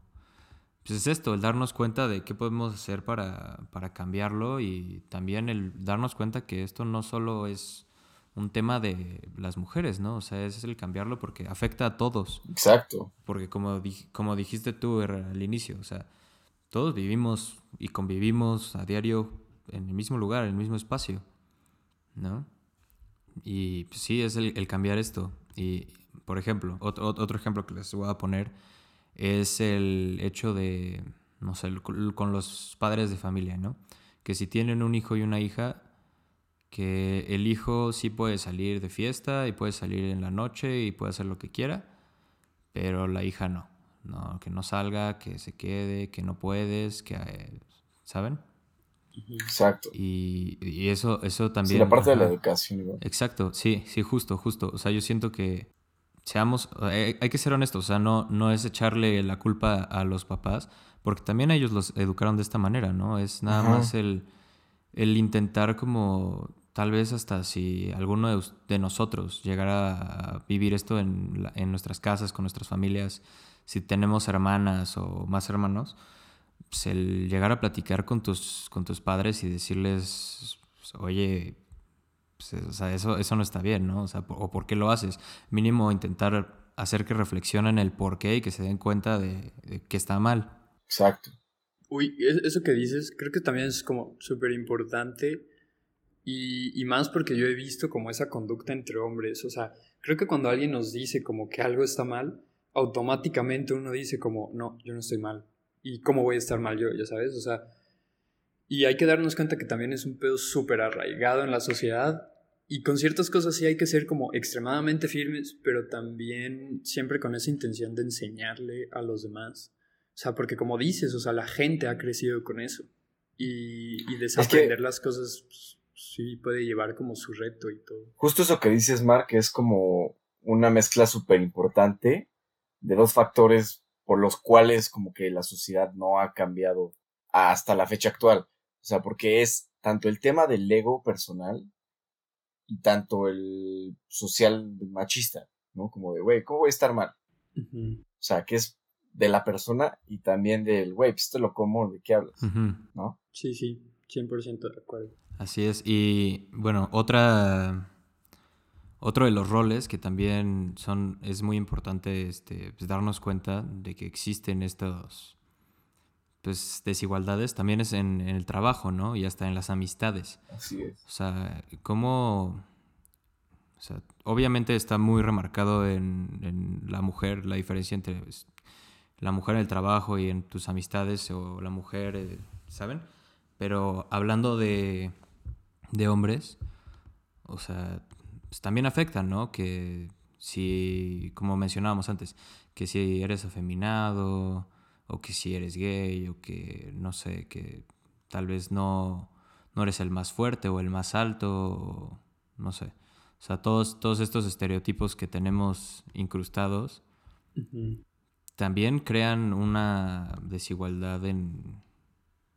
pues es esto, el darnos cuenta de qué podemos hacer para, para cambiarlo y también el darnos cuenta que esto no solo es un tema de las mujeres, ¿no? O sea, es el cambiarlo porque afecta a todos. Exacto. Porque como, dij- como dijiste tú al inicio, o sea, todos vivimos y convivimos a diario en el mismo lugar, en el mismo espacio, ¿no? Y pues, sí, es el, el cambiar esto. Y, por ejemplo, ot- ot- otro ejemplo que les voy a poner es el hecho de, no sé, con los padres de familia, ¿no? Que si tienen un hijo y una hija, que el hijo sí puede salir de fiesta y puede salir en la noche y puede hacer lo que quiera, pero la hija no. No, que no salga, que se quede, que no puedes, que eh, ¿saben? Exacto. Y, y eso, eso Sí, también. la parte de la educación, igual. Exacto, sí, sí, justo, justo. O sea, yo siento que seamos, hay, hay que ser honestos, o sea, no, no es echarle la culpa a los papás, porque también ellos los educaron de esta manera, ¿no? Es nada Ajá. más el, el intentar como, tal vez hasta si alguno de, de nosotros llegara a vivir esto en, en nuestras casas, con nuestras familias, si tenemos hermanas o más hermanos, pues el llegar a platicar con tus, con tus padres y decirles, oye, pues, o sea, eso, eso no está bien, ¿no? O sea, po- o por qué lo haces. Mínimo intentar hacer que reflexionen el por qué y que se den cuenta de, de que está mal. Exacto. Uy, es- eso que dices, creo que también es como súper importante y, y más porque yo he visto como esa conducta entre hombres, o sea, creo que cuando alguien nos dice como que algo está mal, automáticamente uno dice como, no, yo no estoy mal, ¿y cómo voy a estar mal yo? Ya sabes, o sea, y hay que darnos cuenta que también es un pedo súper arraigado en la sociedad y con ciertas cosas sí hay que ser como extremadamente firmes, pero también siempre con esa intención de enseñarle a los demás. O sea, porque como dices, o sea, la gente ha crecido con eso. Y, y desaprender las cosas pues, sí puede llevar como su reto y todo. Justo eso que dices, Mark, es como una mezcla súper importante de dos factores por los cuales como que la sociedad no ha cambiado hasta la fecha actual. O sea, porque es tanto el tema del ego personal y tanto el social machista, ¿no? Como de, güey, ¿cómo voy a estar mal? O sea, que es de la persona y también del, güey, pues te lo como, ¿de qué hablas? ¿No? Sí, sí, 100% de acuerdo. Así es. Y bueno, otra. Otro de los roles que también son. es muy importante este, pues, darnos cuenta de que existen estos. Pues desigualdades también es en, en el trabajo, ¿no? Y hasta en las amistades. Así es. O sea, cómo. O sea, obviamente está muy remarcado en, en la mujer la diferencia entre pues, la mujer en el trabajo y en tus amistades o la mujer, eh, ¿saben? Pero hablando de, de hombres, o sea, pues también afectan, ¿no? Que si, como mencionábamos antes, que si eres afeminado o que si eres gay o que, no sé, que tal vez no, no eres el más fuerte o el más alto, o no sé. O sea, todos, todos estos estereotipos que tenemos incrustados, también crean una desigualdad en,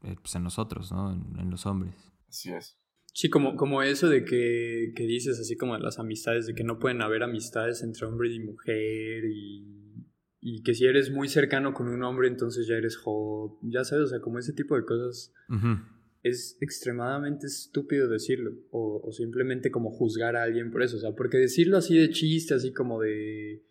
eh, pues, en nosotros, ¿no? En, los hombres. Así es. Sí, como, como eso de que, que dices, así como de las amistades, de que no pueden haber amistades entre hombre y mujer y, y que si eres muy cercano con un hombre, entonces ya eres hot, ya sabes, o sea, como ese tipo de cosas. Es extremadamente estúpido decirlo, o, o simplemente como juzgar a alguien por eso, o sea, porque decirlo así de chiste, así como de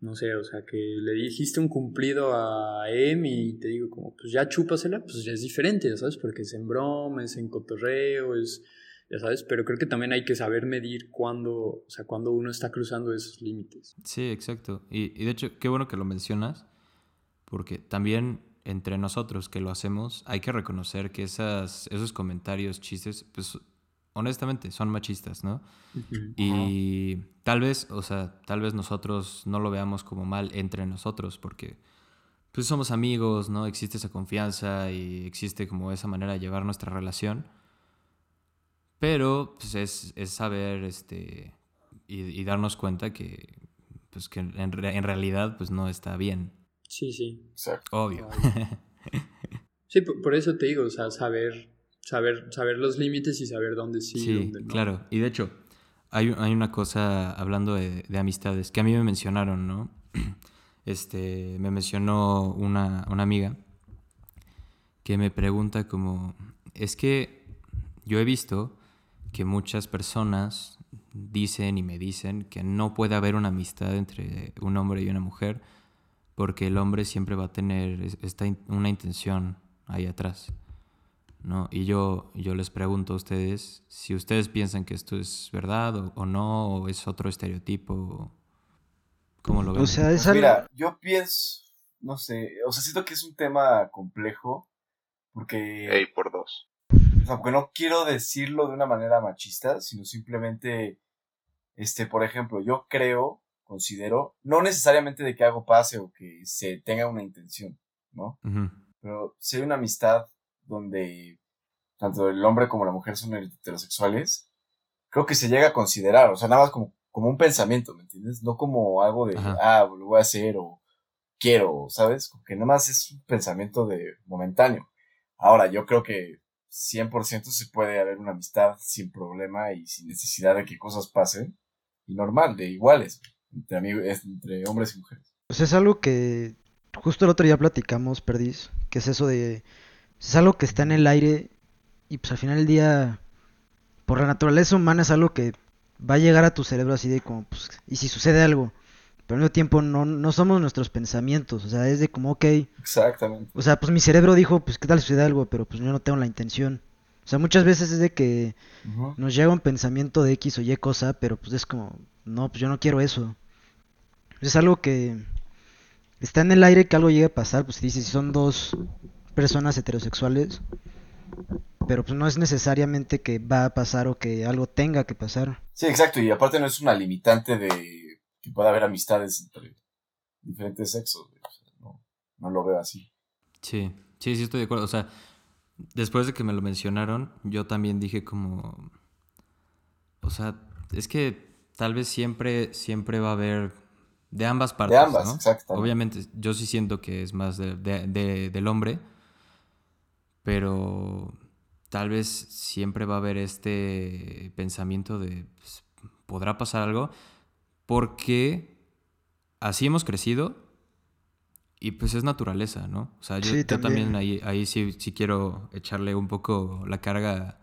no sé, o sea, que le dijiste un cumplido a Em y te digo como, pues ya chúpasela, pues ya es diferente, ya sabes, porque es en broma, es en cotorreo, es, ya sabes, pero creo que también hay que saber medir cuándo, o sea, cuando uno está cruzando esos límites. Sí, exacto. Y, y de hecho, qué bueno que lo mencionas, porque también entre nosotros que lo hacemos, hay que reconocer que esas, esos comentarios, chistes, pues honestamente, son machistas, ¿no? Y tal vez, o sea, tal vez nosotros no lo veamos como mal entre nosotros, porque pues somos amigos, ¿no? Existe esa confianza y existe como esa manera de llevar nuestra relación. Pero pues es, es saber este, y, darnos cuenta que, pues, que en, en, realidad pues no está bien. Sí, sí. Exacto. Obvio. sí, por eso te digo, o sea, saber saber, saber los límites y saber dónde sí, y dónde no. Claro, y de hecho, hay, hay una cosa hablando de, de, amistades que a mí me mencionaron, ¿no? Este, me mencionó una, una amiga que me pregunta como, es que yo he visto que muchas personas dicen y me dicen que no puede haber una amistad entre un hombre y una mujer porque el hombre siempre va a tener esta, una intención ahí atrás. ¿no? Y yo, yo les pregunto a ustedes si ustedes piensan que esto es verdad o, no, o es otro estereotipo. ¿Cómo lo ven? O sea, es pues Mira, yo pienso, no sé, o sea, siento que es un tema complejo porque... Hey, por dos. Sea, porque no quiero decirlo de una manera machista, sino simplemente, este, por ejemplo, yo creo, considero, no necesariamente de que algo pase o que se tenga una intención, ¿no? Pero si hay una amistad donde tanto el hombre como la mujer son heterosexuales, creo que se llega a considerar, o sea, nada más como, como un pensamiento, ¿me entiendes? No como algo de, ah, lo voy a hacer o quiero, ¿sabes? Porque nada más es un pensamiento de momentáneo. Ahora, yo creo que 100% se puede haber una amistad sin problema y sin necesidad de que cosas pasen. Y normal, de iguales, entre, amigos, entre hombres y mujeres. Pues es algo que justo el otro día platicamos, Perdiz, que es eso de es algo que está en el aire y pues al final del día, por la naturaleza humana es algo que va a llegar a tu cerebro así de como, pues, y si sucede algo, pero al mismo tiempo no, no somos nuestros pensamientos, o sea, es de como, ok. Exactamente. O sea, pues mi cerebro dijo, pues, ¿qué tal sucede algo? Pero pues yo no tengo la intención. O sea, muchas veces es de que nos llega un pensamiento de X o Y cosa, pero pues es como, no, pues yo no quiero eso. Es algo que está en el aire que algo llegue a pasar, pues dice, si son dos personas heterosexuales, pero pues no es necesariamente que va a pasar o que algo tenga que pasar. Sí, exacto, y aparte no es una limitante de que pueda haber amistades entre diferentes sexos, no, no lo veo así. Sí, sí, sí estoy de acuerdo, o sea, después de que me lo mencionaron, yo también dije como, o sea, es que tal vez siempre, siempre va a haber de ambas partes. De ambas, exacto. Obviamente, yo sí siento que es más de, del hombre, pero tal vez siempre va a haber este pensamiento de, pues, ¿podrá pasar algo? Porque así hemos crecido y pues es naturaleza, ¿no? O sea, yo, también. ahí, ahí sí, sí, quiero echarle un poco la carga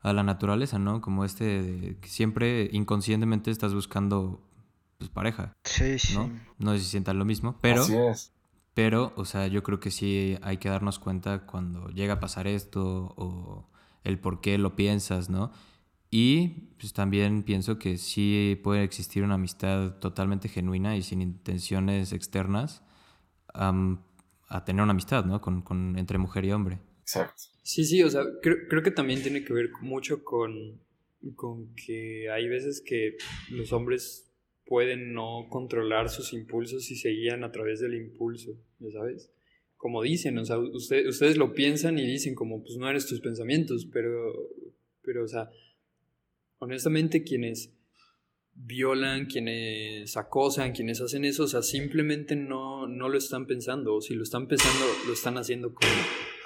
a la naturaleza, ¿no? Como este de que siempre inconscientemente estás buscando pues, pareja. Sí, sí. ¿no? No sé si sientan lo mismo, pero... Así es. Pero, o sea, yo creo que sí hay que darnos cuenta cuando llega a pasar esto o el por qué lo piensas, ¿no? Y pues también pienso que sí puede existir una amistad totalmente genuina y sin intenciones externas a tener una amistad, ¿no? Con, con, entre mujer y hombre. Exacto. Sí, sí, o sea, creo, creo que también tiene que ver mucho con, con que hay veces que los hombres pueden no controlar sus impulsos y se guían a través del impulso, ya sabes. Como dicen, o sea, ustedes lo piensan y dicen como, pues no eres tus pensamientos, pero, pero, o sea, honestamente quienes violan, quienes acosan, quienes hacen eso, o sea, simplemente no, no lo están pensando, o si lo están pensando, lo están haciendo con,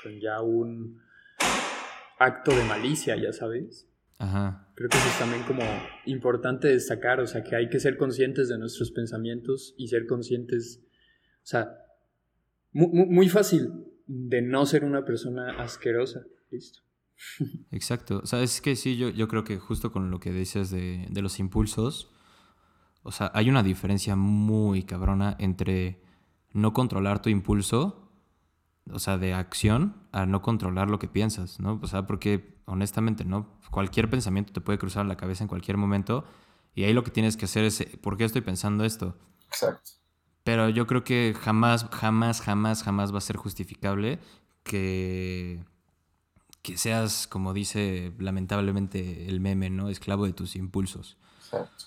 con ya un acto de malicia, ya sabes. Ajá. Creo que eso es también como importante destacar, o sea, que hay que ser conscientes de nuestros pensamientos y ser conscientes, o sea, mu- mu- muy, fácil de no ser una persona asquerosa, listo. Exacto. O sea, es que sí, yo, yo creo que justo con lo que dices de, de los impulsos, o sea, hay una diferencia muy cabrona entre no controlar tu impulso, o sea, de acción, a no controlar lo que piensas, ¿no? O sea, porque honestamente, ¿no? Cualquier pensamiento te puede cruzar la cabeza en cualquier momento y ahí lo que tienes que hacer es, ¿por qué estoy pensando esto? Exacto. Pero yo creo que jamás, jamás, jamás, jamás va a ser justificable que, que seas, como dice lamentablemente el meme, ¿no? Esclavo de tus impulsos. Exacto.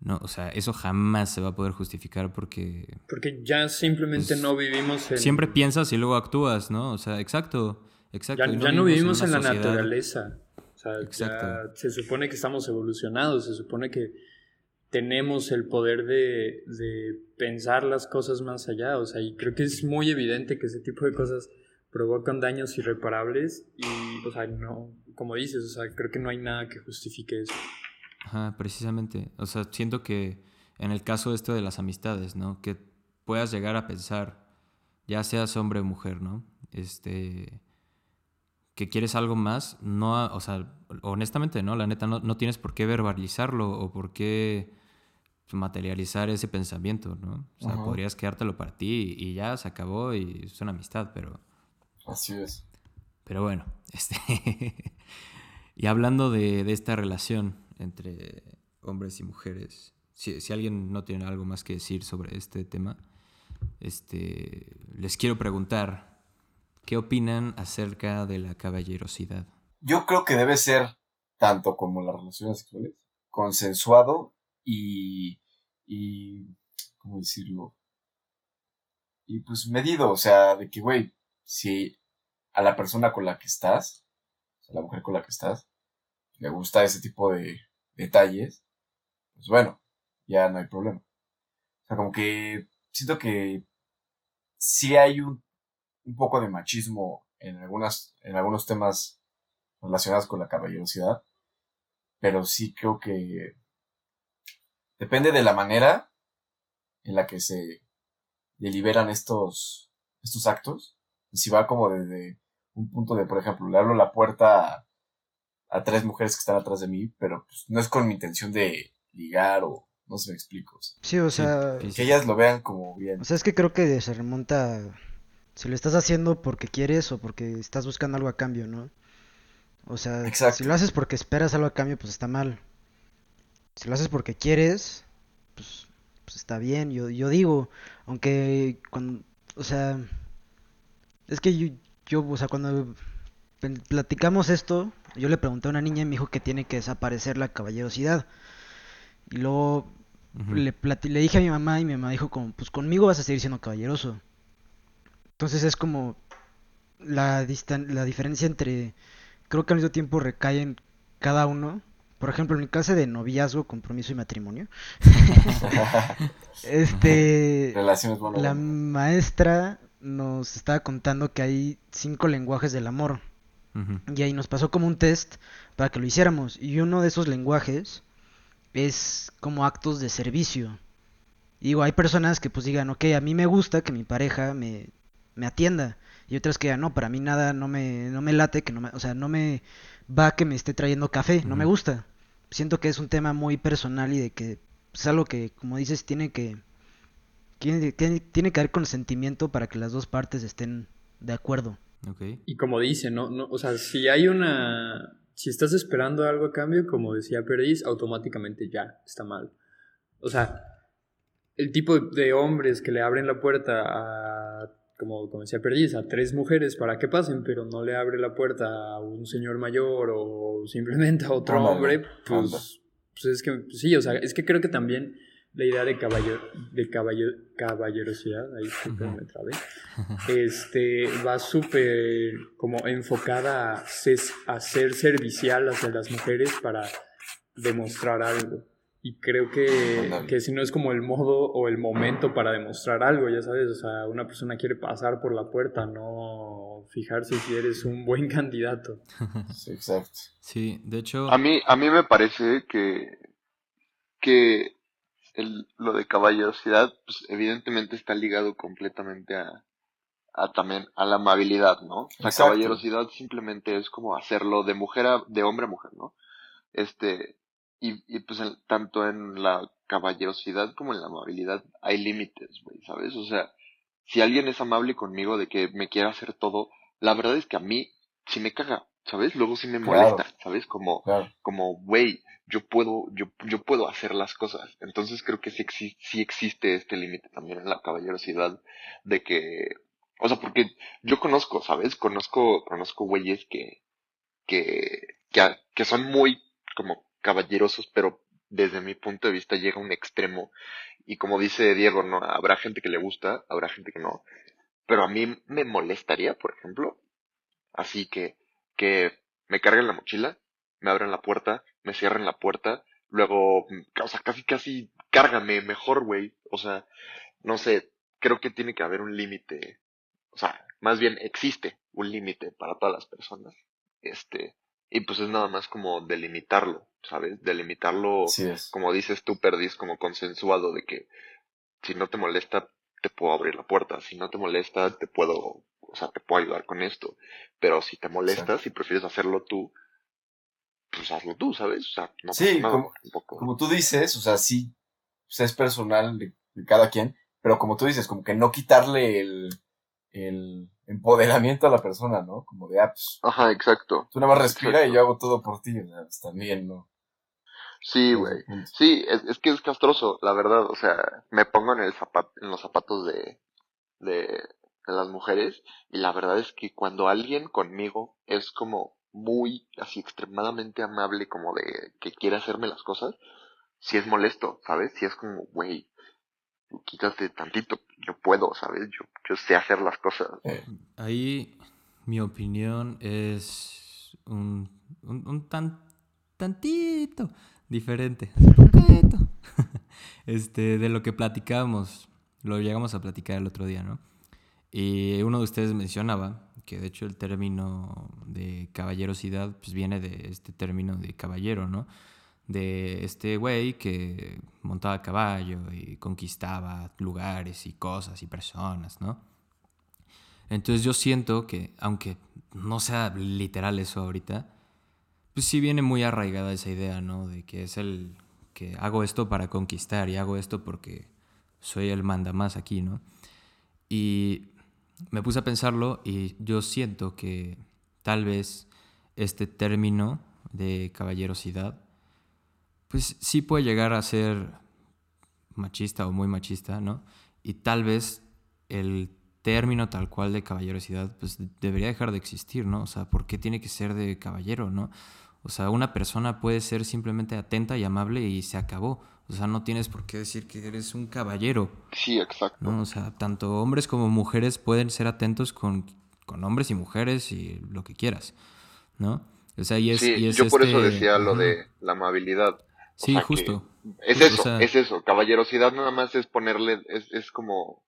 No, o sea, eso jamás se va a poder justificar porque Porque ya simplemente Pues, no vivimos en... siempre piensas y luego actúas, ¿no? O sea, exacto, exacto. Ya, no vivimos en, la sociedad- naturaleza. O sea, Exacto. ya se supone que estamos evolucionados, se supone que tenemos el poder de, de pensar las cosas más allá. O sea, y creo que es muy evidente que ese tipo de cosas provocan daños irreparables y, o sea, no, como dices, o sea, creo que no hay nada que justifique eso. Ajá, precisamente. O sea, siento que en el caso este de las amistades, ¿no? Que puedas llegar a pensar, ya seas hombre o mujer, ¿no? Este, que quieres algo más, no, o sea, honestamente, ¿no? La neta, no, no tienes por qué verbalizarlo o por qué materializar ese pensamiento, ¿no? O sea, Ajá. podrías quedártelo para ti y ya se acabó y es una amistad, pero... Así es. Pero bueno, este. y hablando de, de esta relación entre hombres y mujeres, si, si alguien no tiene algo más que decir sobre este tema, este, les quiero preguntar, ¿qué opinan acerca de la caballerosidad? Yo creo que debe ser, tanto como las relaciones sexuales, consensuado y, y, ¿cómo decirlo? Y pues medido, o sea, de que, güey, si a la persona con la que estás, a la mujer con la que estás, le gusta ese tipo de detalles, pues bueno, ya no hay problema. O sea, como que siento que sí hay un, un poco de machismo en algunas, en algunos temas relacionados con la caballerosidad, pero sí creo que depende de la manera en la que se deliberan estos, estos actos, si va como desde un punto de, por ejemplo, le abro la puerta a, a tres mujeres que están atrás de mí, pero pues, no es con mi intención de ligar o no se me explico. o sea, Sí, o sea, sí. que ellas lo vean como bien. o sea, es que creo que se remonta a si lo estás haciendo porque quieres o porque estás buscando algo a cambio, ¿no? O sea, Exacto. si lo haces porque esperas algo a cambio, pues está mal. Si lo haces porque quieres, pues, pues está bien. Yo, yo digo, aunque cuando, o sea, es que yo, yo, o sea, cuando platicamos esto, yo le pregunté a una niña y me dijo que tiene que desaparecer la caballerosidad. Y luego le, plati- le dije a mi mamá y mi mamá dijo como, pues conmigo vas a seguir siendo caballeroso. Entonces es como la, la diferencia entre, creo que al mismo tiempo recae en cada uno. Por ejemplo, en el caso de noviazgo, compromiso y matrimonio, este, Relaciones la maestra nos estaba contando que hay cinco lenguajes del amor. Y ahí nos pasó como un test para que lo hiciéramos. Y uno de esos lenguajes es como actos de servicio. Y digo, hay personas que pues digan, ok, a mí me gusta que mi pareja me, me atienda. Y otras que digan, no, para mí nada, no me, no me late, que no me, o sea, no me va que me esté trayendo café, no me gusta. Siento que es un tema muy personal y de que es algo que, como dices, tiene que, tiene, tiene, tiene que haber consentimiento para que las dos partes estén de acuerdo. Ok. Y como dice, ¿no? no o sea, si hay una... Si estás esperando algo a cambio, como decía Perdiz, automáticamente ya está mal. O sea, el tipo de hombres que le abren la puerta a, como, como decía Perdiz, a tres mujeres para que pasen, pero no le abre la puerta a un señor mayor o simplemente a otro hombre, pues, pues es que, sí, o sea, es que creo que también la idea de caballo, de caballo, caballerosidad, ahí siempre me trabé, este, va súper como enfocada a, ses- a ser servicial hacia las mujeres para demostrar algo. Y creo que, que si no es como el modo o el momento para demostrar algo, ya sabes, o sea, una persona quiere pasar por la puerta, no fijarse si eres un buen candidato. Sí, exacto. Sí, de hecho, A mí, a mí me parece que, que el, lo de caballerosidad, pues evidentemente está ligado completamente a, a también a la amabilidad, ¿no? La Exacto. caballerosidad simplemente es como hacerlo de mujer a, de hombre a mujer, ¿no? Este, y, y pues en- tanto en la caballerosidad como en la amabilidad hay límites, güey, ¿sabes? O sea, si alguien es amable conmigo de que me quiera hacer todo, la verdad es que a mí sí me caga, ¿sabes? Luego sí me Claro. molesta, ¿sabes? Como, Claro. como, güey, yo puedo, yo, yo puedo hacer las cosas. Entonces creo que sí, exi- sí existe este límite también en la caballerosidad de que, o sea, porque yo conozco, ¿sabes? Conozco, conozco güeyes que, que, que, que son muy como caballerosos, pero desde mi punto de vista llega a un extremo. Y como dice Diego, no, habrá gente que le gusta, habrá gente que no. Pero a mí me molestaría, por ejemplo, así que, que me carguen la mochila, me abran la puerta, me cierren la puerta, luego, mm, o sea, casi, casi, cárgame mejor, güey. O sea, no sé, creo que tiene que haber un límite, o sea, más bien existe un límite para todas las personas. Este, y pues es nada más como delimitarlo, ¿sabes? Delimitarlo, es. como dices tú, Perdis, como consensuado de que si no te molesta, te puedo abrir la puerta, si no te molesta, te puedo, o sea, te puedo ayudar con esto. Pero si te molesta, Exacto. si prefieres hacerlo tú, pues hazlo tú, ¿sabes? O sea, no Sí, nada, como- un poco. Como tú dices, o sea, sí, pues, es personal de, de cada quien, pero como tú dices, como que no quitarle el, el empoderamiento a la persona, ¿no? Como de, ah, pues, Ajá, exacto. tú nada más respira Exacto. y yo hago todo por ti, o sea, pues también, ¿no? Sí, güey. Sí, es, es que es castroso, la verdad. O sea, me pongo en el zapato, en los zapatos de, de, de las mujeres y la verdad es que cuando alguien conmigo es como muy, así extremadamente amable, como de que quiere hacerme las cosas, si es molesto, ¿sabes? Si es como, güey, quítate tantito, yo puedo, ¿sabes? Yo, yo sé hacer las cosas. Eh, ahí mi opinión es un, un, un tan, tantito diferente, este, de lo que platicábamos, lo llegamos a platicar el otro día, ¿no? Y uno de ustedes mencionaba que de hecho el término de caballerosidad pues viene de este término de caballero, ¿no? De este güey que montaba a caballo y conquistaba lugares y cosas y personas, ¿no? Entonces yo siento que, aunque no sea literal eso ahorita, pues sí viene muy arraigada esa idea, ¿no? De que es el que hago esto para conquistar y hago esto porque soy el manda más aquí, ¿no? Y me puse a pensarlo y yo siento que tal vez este término de caballerosidad, pues sí puede llegar a ser machista o muy machista, ¿no? Y tal vez el término tal cual de caballerosidad, pues debería dejar de existir, ¿no? O sea, ¿por qué tiene que ser de caballero, ¿no? O sea, una persona puede ser simplemente atenta y amable y se acabó. O sea, no tienes por qué decir que eres un caballero, Sí, exacto. ¿no? O sea, tanto hombres como mujeres pueden ser atentos con, con hombres y mujeres y lo que quieras, ¿no? O sea, y es, sí, y es yo por eso este- decía lo de la amabilidad. O Sí, sea, justo. Es Justo, o eso, sea- es eso. Caballerosidad nada más es ponerle, es, es como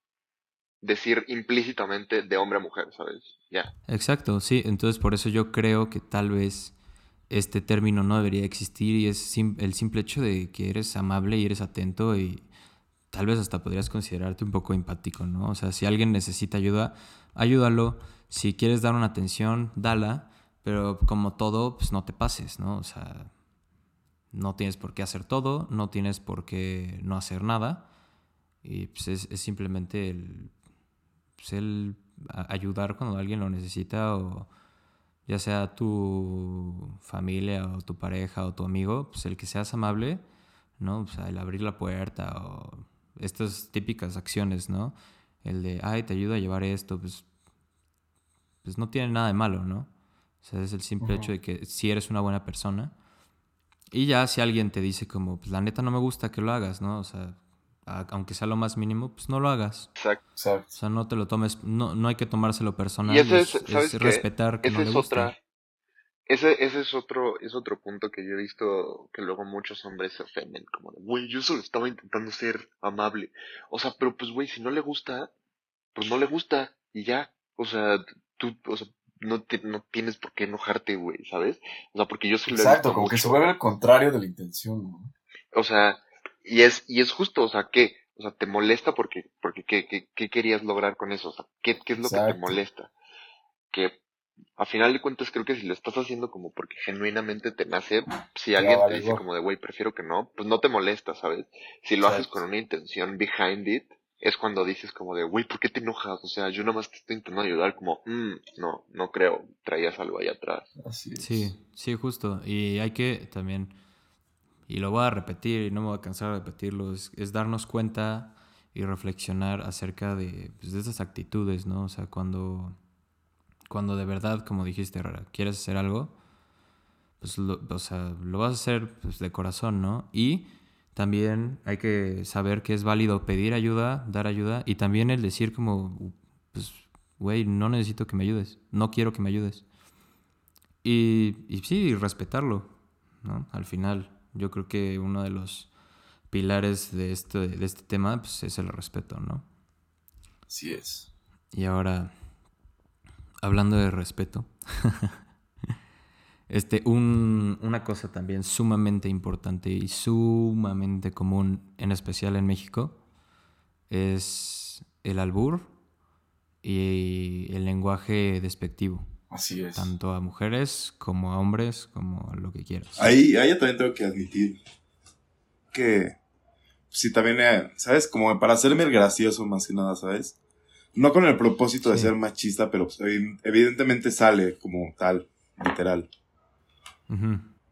decir implícitamente de hombre a mujer, ¿sabes? Ya. Exacto, sí. Entonces, por eso yo creo que tal vez este término no debería existir y es el simple hecho de que eres amable y eres atento y tal vez hasta podrías considerarte un poco empático, ¿no? O sea, si alguien necesita ayuda, ayúdalo. Si quieres dar una atención, dala. Pero como todo, pues no te pases, ¿no? O sea, no tienes por qué hacer todo, no tienes por qué no hacer nada. Y pues es, simplemente el, pues, el ayudar cuando alguien lo necesita o ya sea tu familia o tu pareja o tu amigo, pues el que seas amable, ¿no? O sea, el abrir la puerta o estas típicas acciones, ¿no? El de, ay, te ayudo a llevar esto, pues, pues no tiene nada de malo, ¿no? O sea, es el simple hecho de que si eres una buena persona. Y ya si alguien te dice como, pues la neta no me gusta que lo hagas, ¿no? O sea, aunque sea lo más mínimo, pues no lo hagas. Exacto. Exacto. O sea, no te lo tomes, no, no hay que tomárselo personal. Y ese es, es, ¿sabes es qué? respetar que no le es guste. otra, ese, ese es otro, es otro punto que yo he visto que luego muchos hombres se ofenden, como de, güey, yo solo estaba intentando ser amable. O sea, pero pues, güey, si no le gusta, pues no le gusta, y ya. O sea, tú, o sea, no, te, no tienes por qué enojarte, güey, ¿sabes? O sea, porque yo sí lo he Exacto, visto como que se vuelve al contrario de la intención, ¿no? O sea, y es, y es justo, o sea, ¿qué? O sea, te molesta porque, porque ¿qué, qué, qué querías lograr con eso? O sea, ¿qué, qué es lo que te molesta? Que a final de cuentas creo que si lo estás haciendo como porque genuinamente te nace, si Ya alguien te dice como de, güey, prefiero que no, pues no te molesta, ¿sabes? Si lo haces con una intención behind it, es cuando dices como de, güey, ¿por qué te enojas? O sea, yo nada más te estoy intentando ayudar, como, "Mm, no, no creo, traías algo ahí atrás. Así es. Sí, sí, justo. Y hay que también, y lo voy a repetir y no me voy a cansar de repetirlo, es, darnos cuenta y reflexionar acerca de, pues, de esas actitudes, ¿no? O sea, cuando, cuando de verdad, como dijiste, quieres hacer algo, pues lo, o sea, lo vas a hacer pues, de corazón, ¿no? Y también hay que saber que es válido pedir ayuda, dar ayuda, y también el decir como, pues, güey, no necesito que me ayudes, no quiero que me ayudes. Y, y sí, respetarlo, ¿no? Al final, yo creo que uno de los pilares de este, de este tema pues, es el respeto, ¿no? Así es. Y ahora, hablando de respeto, este, un- una cosa también sumamente importante y sumamente común, en especial en México, es el albur y el lenguaje despectivo, Así es. tanto a mujeres como a hombres, como a lo que quieras. Ahí, ahí yo también tengo que admitir que sí también, eh, ¿sabes? Como para hacerme el gracioso más que nada, ¿sabes? No con el propósito de Sí. ser machista, pero pues, evi- evidentemente sale como tal, literal.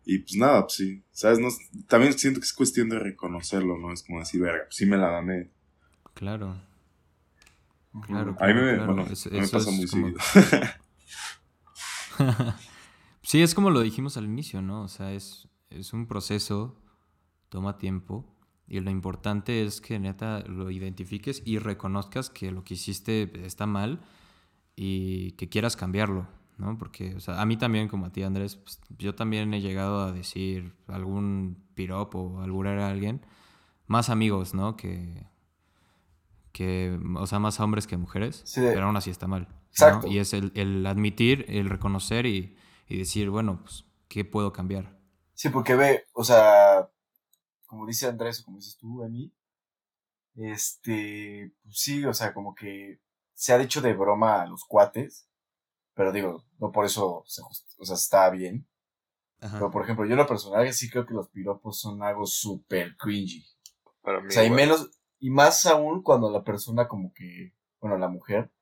Y pues nada, pues sí, ¿sabes? No, también siento que es cuestión de reconocerlo, ¿no? Es como decir, verga, pues sí me la gané. Claro, claro. A mí me, claro, bueno, Es- no me eso pasa es muy como- seguido. Sí, es como lo dijimos al inicio, ¿no? O sea, es, es un proceso, toma tiempo, y lo importante es que neta lo identifiques y reconozcas que lo que hiciste está mal y que quieras cambiarlo, ¿no? Porque, o sea, a mí también, como a ti, Andrés, pues, yo también he llegado a decir algún piropo o alburar a alguien, más amigos, ¿no? Que, que, o sea, más hombres que mujeres, Sí, pero aún así está mal. ¿No? Exacto. Y es el, el admitir, el reconocer y, y decir, bueno, pues, ¿qué puedo cambiar? Sí, porque ve, o sea, como dice Andrés o como dices tú, Emi, este, pues sí, o sea, como que se ha dicho de broma a los cuates, pero digo, no por eso, se just- o sea, está bien. Pero por ejemplo, yo en lo personal sí creo que los piropos son algo súper cringy. Para mí, O sea, y menos, y más aún cuando la persona como que, bueno, la mujer,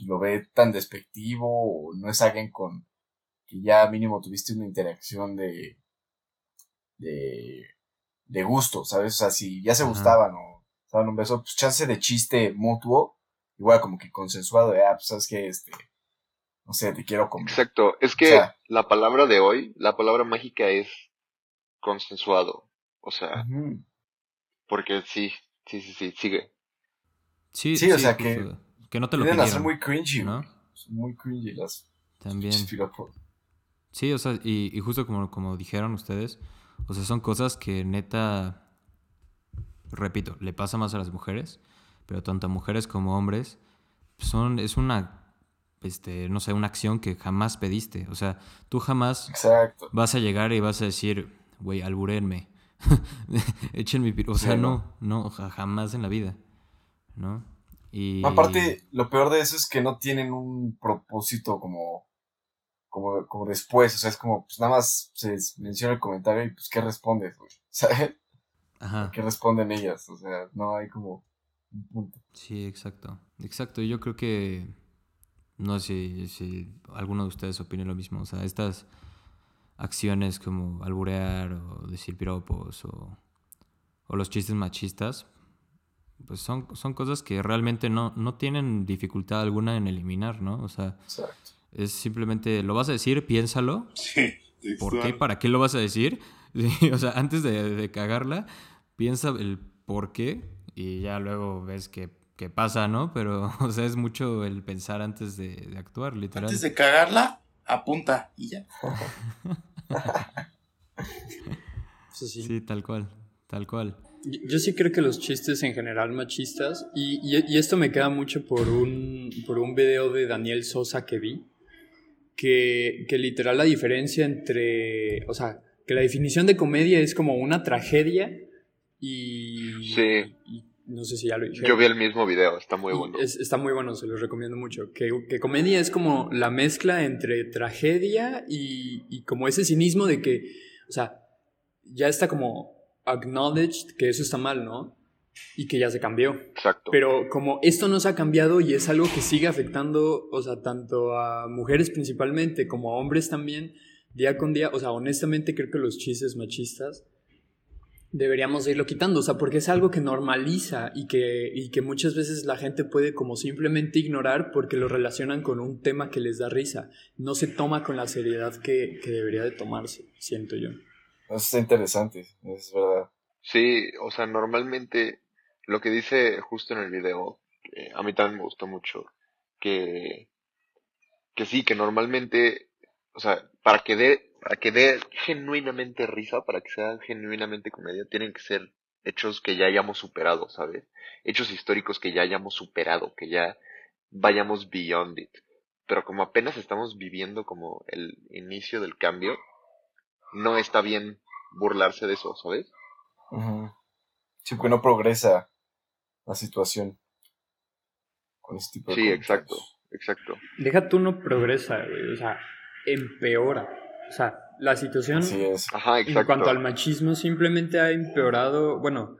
pues, lo ve tan despectivo o no es alguien con que ya mínimo tuviste una interacción de, de, de gusto, ¿sabes? O sea, si ya se Ajá. gustaban o se daban un beso, pues chance de chiste mutuo, igual como que consensuado de, ah, pues sabes que, este, no sé, te quiero comer. Exacto, es que O sea- la palabra de hoy, la palabra mágica es consensuado. O sea, porque sí, sí, sí, sí, sigue. Sí, Sí, o sea, que justo, que no te lo Tienden a ser pidieron, muy cringy, ¿no? Son muy cringy las También. Sí, o sea, y, y justo como, como dijeron ustedes, o sea, son cosas que neta, repito, le pasa más a las mujeres, pero tanto a mujeres como hombres, son, es una, este, no sé, una acción que jamás pediste. O sea, tú jamás Exacto. vas a llegar y vas a decir, güey, alburenme, echen mi... pi-". O sea, Sí, no, no, ja- jamás en la vida, ¿no? Y... Aparte, lo peor de eso es que no tienen un propósito como, como, como después. O sea, es como, pues nada más se menciona el comentario y pues, ¿qué respondes, güey? ¿Sabes? Ajá. ¿Qué responden ellas? O sea, no hay como un punto. Sí, exacto. Exacto. Yo creo que. No sé si, si alguno de ustedes opine lo mismo. O sea, estas acciones como alburear o decir piropos o, o los chistes machistas, pues son, son cosas que realmente no, no tienen dificultad alguna en eliminar, ¿no? O sea, Exacto. es simplemente, lo vas a decir, piénsalo. Sí. ¿Por qué? ¿Para qué lo vas a decir? Sí, o sea, antes de, de cagarla, piensa el por qué y ya luego ves que, pasa, ¿no? Pero, o sea, es mucho el pensar antes de, de actuar, literal. Antes de cagarla, apunta y ya. Eso sí. Sí, tal cual, tal cual. Yo sí creo que los chistes en general machistas, y, y- y esto me queda mucho por un, por un video de Daniel Sosa que vi, que, que literal la diferencia entre, o sea, que la definición de comedia es como una tragedia y... Sí. y no sé si ya lo dije. Yo vi el mismo video, está muy bueno. es- está muy bueno, se los recomiendo mucho. Que, que comedia es como la mezcla entre tragedia y, y como ese cinismo de que, o sea, ya está como acknowledged que eso está mal, ¿no? Y que ya se cambió. Exacto. Pero como esto no se ha cambiado y es algo que sigue afectando, o sea, tanto a mujeres principalmente como a hombres también, día con día, o sea, honestamente creo que los chistes machistas deberíamos irlo quitando, o sea, porque es algo que normaliza y que, y que muchas veces la gente puede como simplemente ignorar porque lo relacionan con un tema que les da risa. No se toma con la seriedad que, que debería de tomarse, siento yo. Eso está interesante, es verdad. Sí, o sea, normalmente lo que dice justo en el video, a mí también me gustó mucho, que, que sí, que normalmente, o sea, para que dé, para que dé genuinamente risa, para que sea genuinamente comedia, tienen que ser hechos que ya hayamos superado, ¿sabes? Hechos históricos que ya hayamos superado, que ya vayamos beyond it. Pero como apenas estamos viviendo como el inicio del cambio, no está bien burlarse de eso, ¿sabes? Ujú. Sí, porque no progresa la situación con ese tipo de Sí, comentarios. exacto, exacto. Deja tú no progresa, güey, o sea, empeora. O sea, la situación Así es. Ajá, en exacto. cuanto al machismo simplemente ha empeorado, bueno,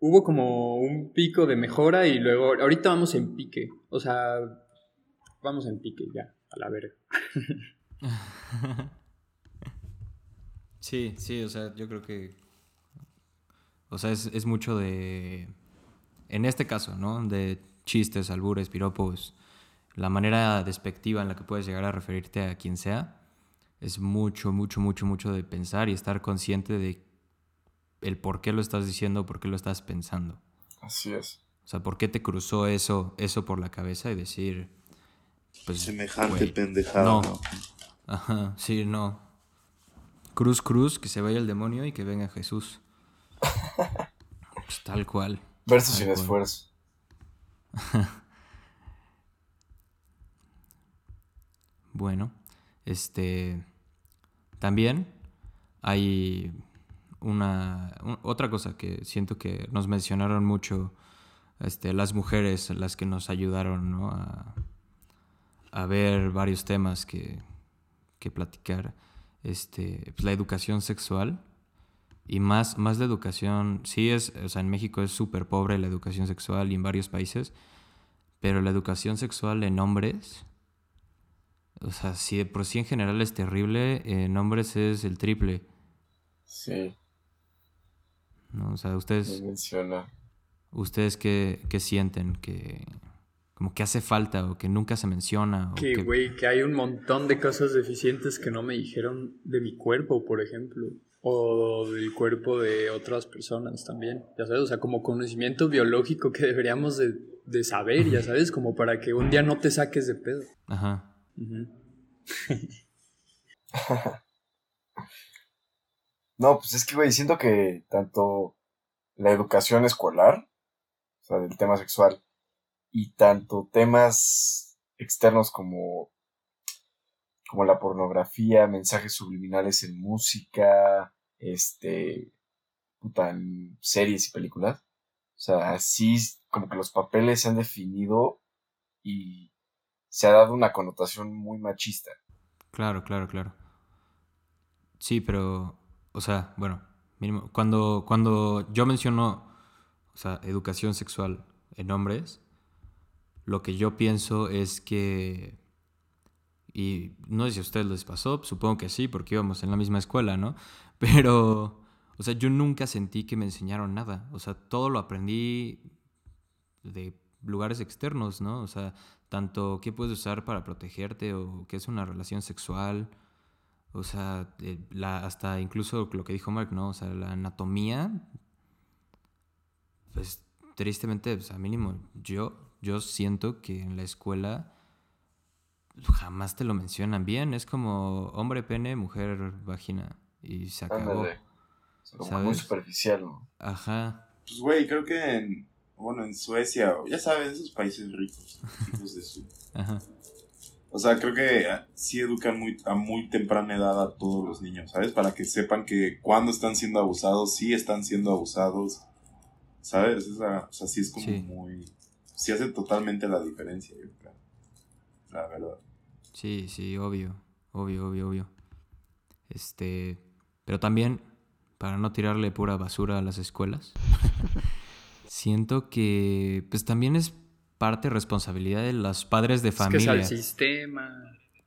hubo como un pico de mejora y luego, ahorita vamos en pique, o sea, vamos en pique ya, a la verga. Sí, sí, o sea, yo creo que. O sea, es, es mucho de. En este caso, ¿no? De chistes, albures, piropos. La manera despectiva en la que puedes llegar a referirte a quien sea. Es mucho, mucho, mucho, mucho de pensar y estar consciente de el por qué lo estás diciendo, por qué lo estás pensando. Así es. O sea, por qué te cruzó eso, eso por la cabeza y decir. Pues, Semejante güey, pendejada. no. ¿no? Ajá, sí, no. Cruz, cruz, que se vaya el demonio y que venga Jesús. Pues tal cual. Verso sin cual. esfuerzo. Bueno, este. También hay una. un- otra cosa que siento que nos mencionaron mucho este, las mujeres, las que nos ayudaron ¿no? a, a ver varios temas que, que platicar. Este, pues, la educación sexual. Y más, más la educación, sí es, o sea, en México es súper pobre la educación sexual y en varios países, pero la educación sexual en hombres, o sea, si de por sí en general es terrible, en hombres es el triple, Sí, ¿no? O sea, me ustedes, menciona. ustedes qué, qué sienten, que como que hace falta o que nunca se menciona. O Que, güey, que hay un montón de cosas deficientes que no me dijeron de mi cuerpo, por ejemplo, o del cuerpo de otras personas también, ya sabes, o sea, como conocimiento biológico que deberíamos de, de saber, ya sabes, como para que un día no te saques de pedo. Ajá. Ujú. No, pues es que, güey, siento que tanto la educación escolar, o sea, del tema sexual, y tanto temas externos como, como la pornografía, mensajes subliminales en música, este, puta, en series y películas. O sea, así como que los papeles se han definido y se ha dado una connotación muy machista. Claro, claro, claro. Sí, pero, o sea, bueno, mínimo, cuando, cuando yo menciono, o sea, educación sexual en hombres, lo que yo pienso es que, y no sé si a ustedes les pasó, supongo que sí, porque íbamos en la misma escuela, ¿no? Pero, o sea, yo nunca sentí que me enseñaron nada, o sea, todo lo aprendí de lugares externos, ¿no? O sea, tanto qué puedes usar para protegerte o qué es una relación sexual, o sea, eh, la, hasta incluso lo que dijo Mark, ¿no? O sea, la anatomía, pues tristemente, o sea, mínimo, yo, yo siento que en la escuela jamás te lo mencionan bien. Es como hombre, pene, mujer, vagina. Y se acabó. Sea, como muy superficial, ¿no? Ajá. Pues, güey, creo que en, bueno, en Suecia, ya sabes, esos países ricos, hijos de su... Ajá. O sea, creo que ah, sí educan muy, a muy temprana edad a todos los niños, ¿sabes? Para que sepan que cuando están siendo abusados, sí están siendo abusados, ¿sabes? Esa- o sea, sí es como Sí. muy... Sí hace totalmente la diferencia, yo creo. La verdad. Sí, sí, obvio. Obvio, obvio, obvio. Este. Pero también, para no tirarle pura basura a las escuelas, siento que. Pues también es parte responsabilidad de los padres de Es que es familia. al sistema.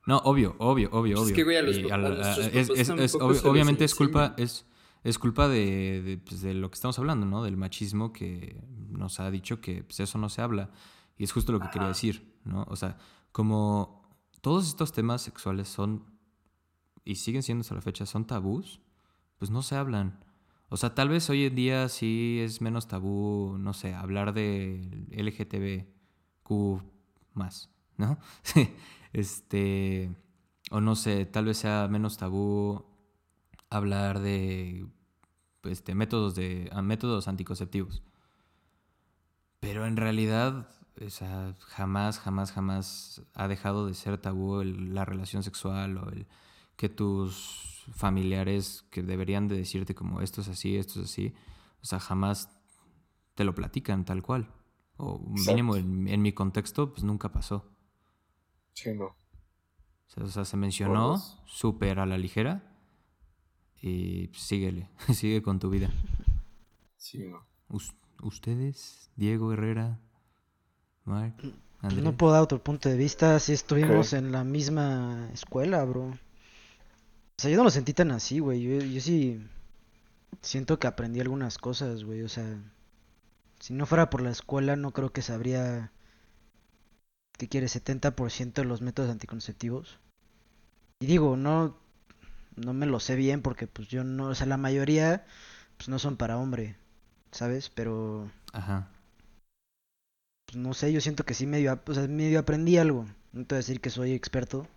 No, obvio, obvio, obvio, Pues es obvio. que, güey, a los papás- a a- es- es- es- obvio- les obviamente es culpa, es, es culpa de, de, pues, de lo que estamos hablando, ¿no? Del machismo que nos ha dicho que pues, eso no se habla. Y es justo lo que quería decir, ¿no? O sea, como todos estos temas sexuales son, y siguen siendo hasta la fecha, son tabús, pues no se hablan. O sea, tal vez hoy en día sí es menos tabú, no sé, hablar de LGTBQ más, ¿no? este, o no sé, tal vez sea menos tabú hablar de este, métodos, de, métodos anticonceptivos. Pero en realidad, o sea, jamás, jamás, jamás ha dejado de ser tabú el- la relación sexual o el que tus familiares que deberían de decirte como esto es así, esto es así, o sea, jamás te lo platican tal cual. O mínimo en, en mi contexto, pues nunca pasó. Sí, no. O sea, o sea, se mencionó súper a la ligera y síguele, sigue con tu vida. Sí, no. Us- ¿Ustedes, Diego Herrera, Mark, Andrés? no puedo dar otro punto de vista si estuvimos en la misma escuela, bro. O sea, yo no lo sentí tan así, güey. Yo, yo sí siento que aprendí algunas cosas, güey. O sea, si no fuera por la escuela, no creo que sabría, ¿qué quiere? 70% de los métodos anticonceptivos. Y digo, no, no me lo sé bien porque pues yo no, o sea, la mayoría pues no son para hombre, ¿sabes? Pero Ajá. pues no sé, yo siento que sí medio, o sea, medio aprendí algo. No te voy a decir que soy experto,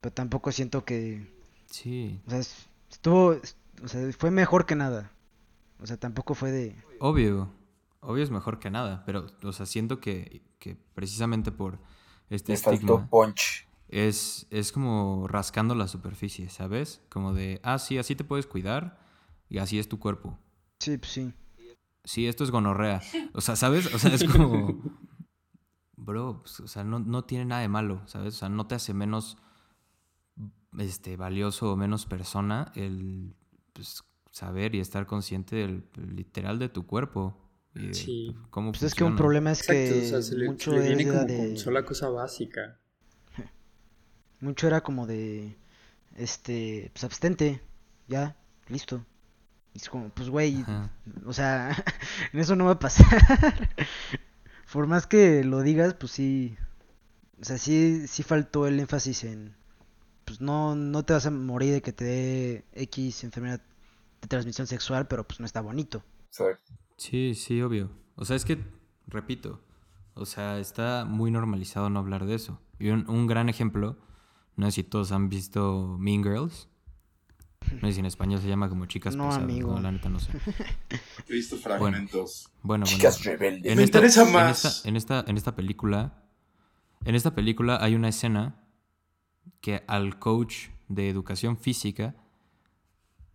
pero tampoco siento que, Sí, o sea, es- estuvo, es- o sea, fue mejor que nada. O sea, tampoco fue de, obvio. Obvio es mejor que nada, pero, o sea, siento que, que precisamente por este Le faltó estigma punch. Es, es como rascando la superficie, ¿sabes? Como de, ah, sí, así te puedes cuidar y así es tu cuerpo. sí, pues sí. Sí, esto es gonorrea. O sea, ¿sabes? O sea, es como. Bro, pues, o sea, no, no tiene nada de malo, ¿sabes? O sea, no te hace menos este, valioso o menos persona el pues, saber y estar consciente del literal de tu cuerpo. Y de Sí. cómo Pues es que un problema es Exacto, que o sea, se le, mucho se le viene era como de, con sola cosa básica. Mucho era como de, este, pues abstente, ya, listo. Y es como, pues güey, Ajá. o sea, en eso no va a pasar. Por más que lo digas, pues sí, o sea, sí, sí faltó el énfasis en, pues no, no te vas a morir de que te dé X enfermedad de transmisión sexual, pero pues no está bonito. Sí, sí, obvio. O sea, es que, repito, o sea, está muy normalizado no hablar de eso. Y un, un gran ejemplo, no sé si todos han visto Mean Girls. No sé si en español se llama como chicas No, pesadas, amigo. no, la neta no sé. He visto fragmentos. Bueno, bueno. Chicas rebeldes. En Me esta, interesa en más. esta- En esta, en esta película, en esta película hay una escena que al coach de educación física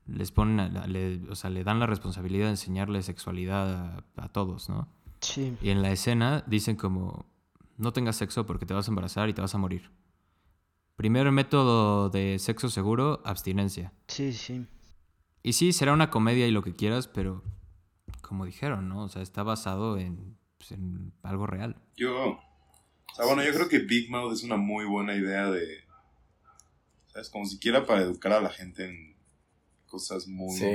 les ponen, a le, o sea, le dan la responsabilidad de enseñarle sexualidad a, a todos, ¿no? Sí, Y en la escena dicen como, no tengas sexo porque te vas a embarazar y te vas a morir. Primer método de sexo seguro, abstinencia. sí, sí. Y sí, será una comedia y lo que quieras, pero como dijeron, ¿no? O sea, está basado en, pues, en algo real. Yo. O sea, bueno, yo creo que Big Mouth es una muy buena idea de. ¿Sabes? Como siquiera para educar a la gente en cosas muy Sí.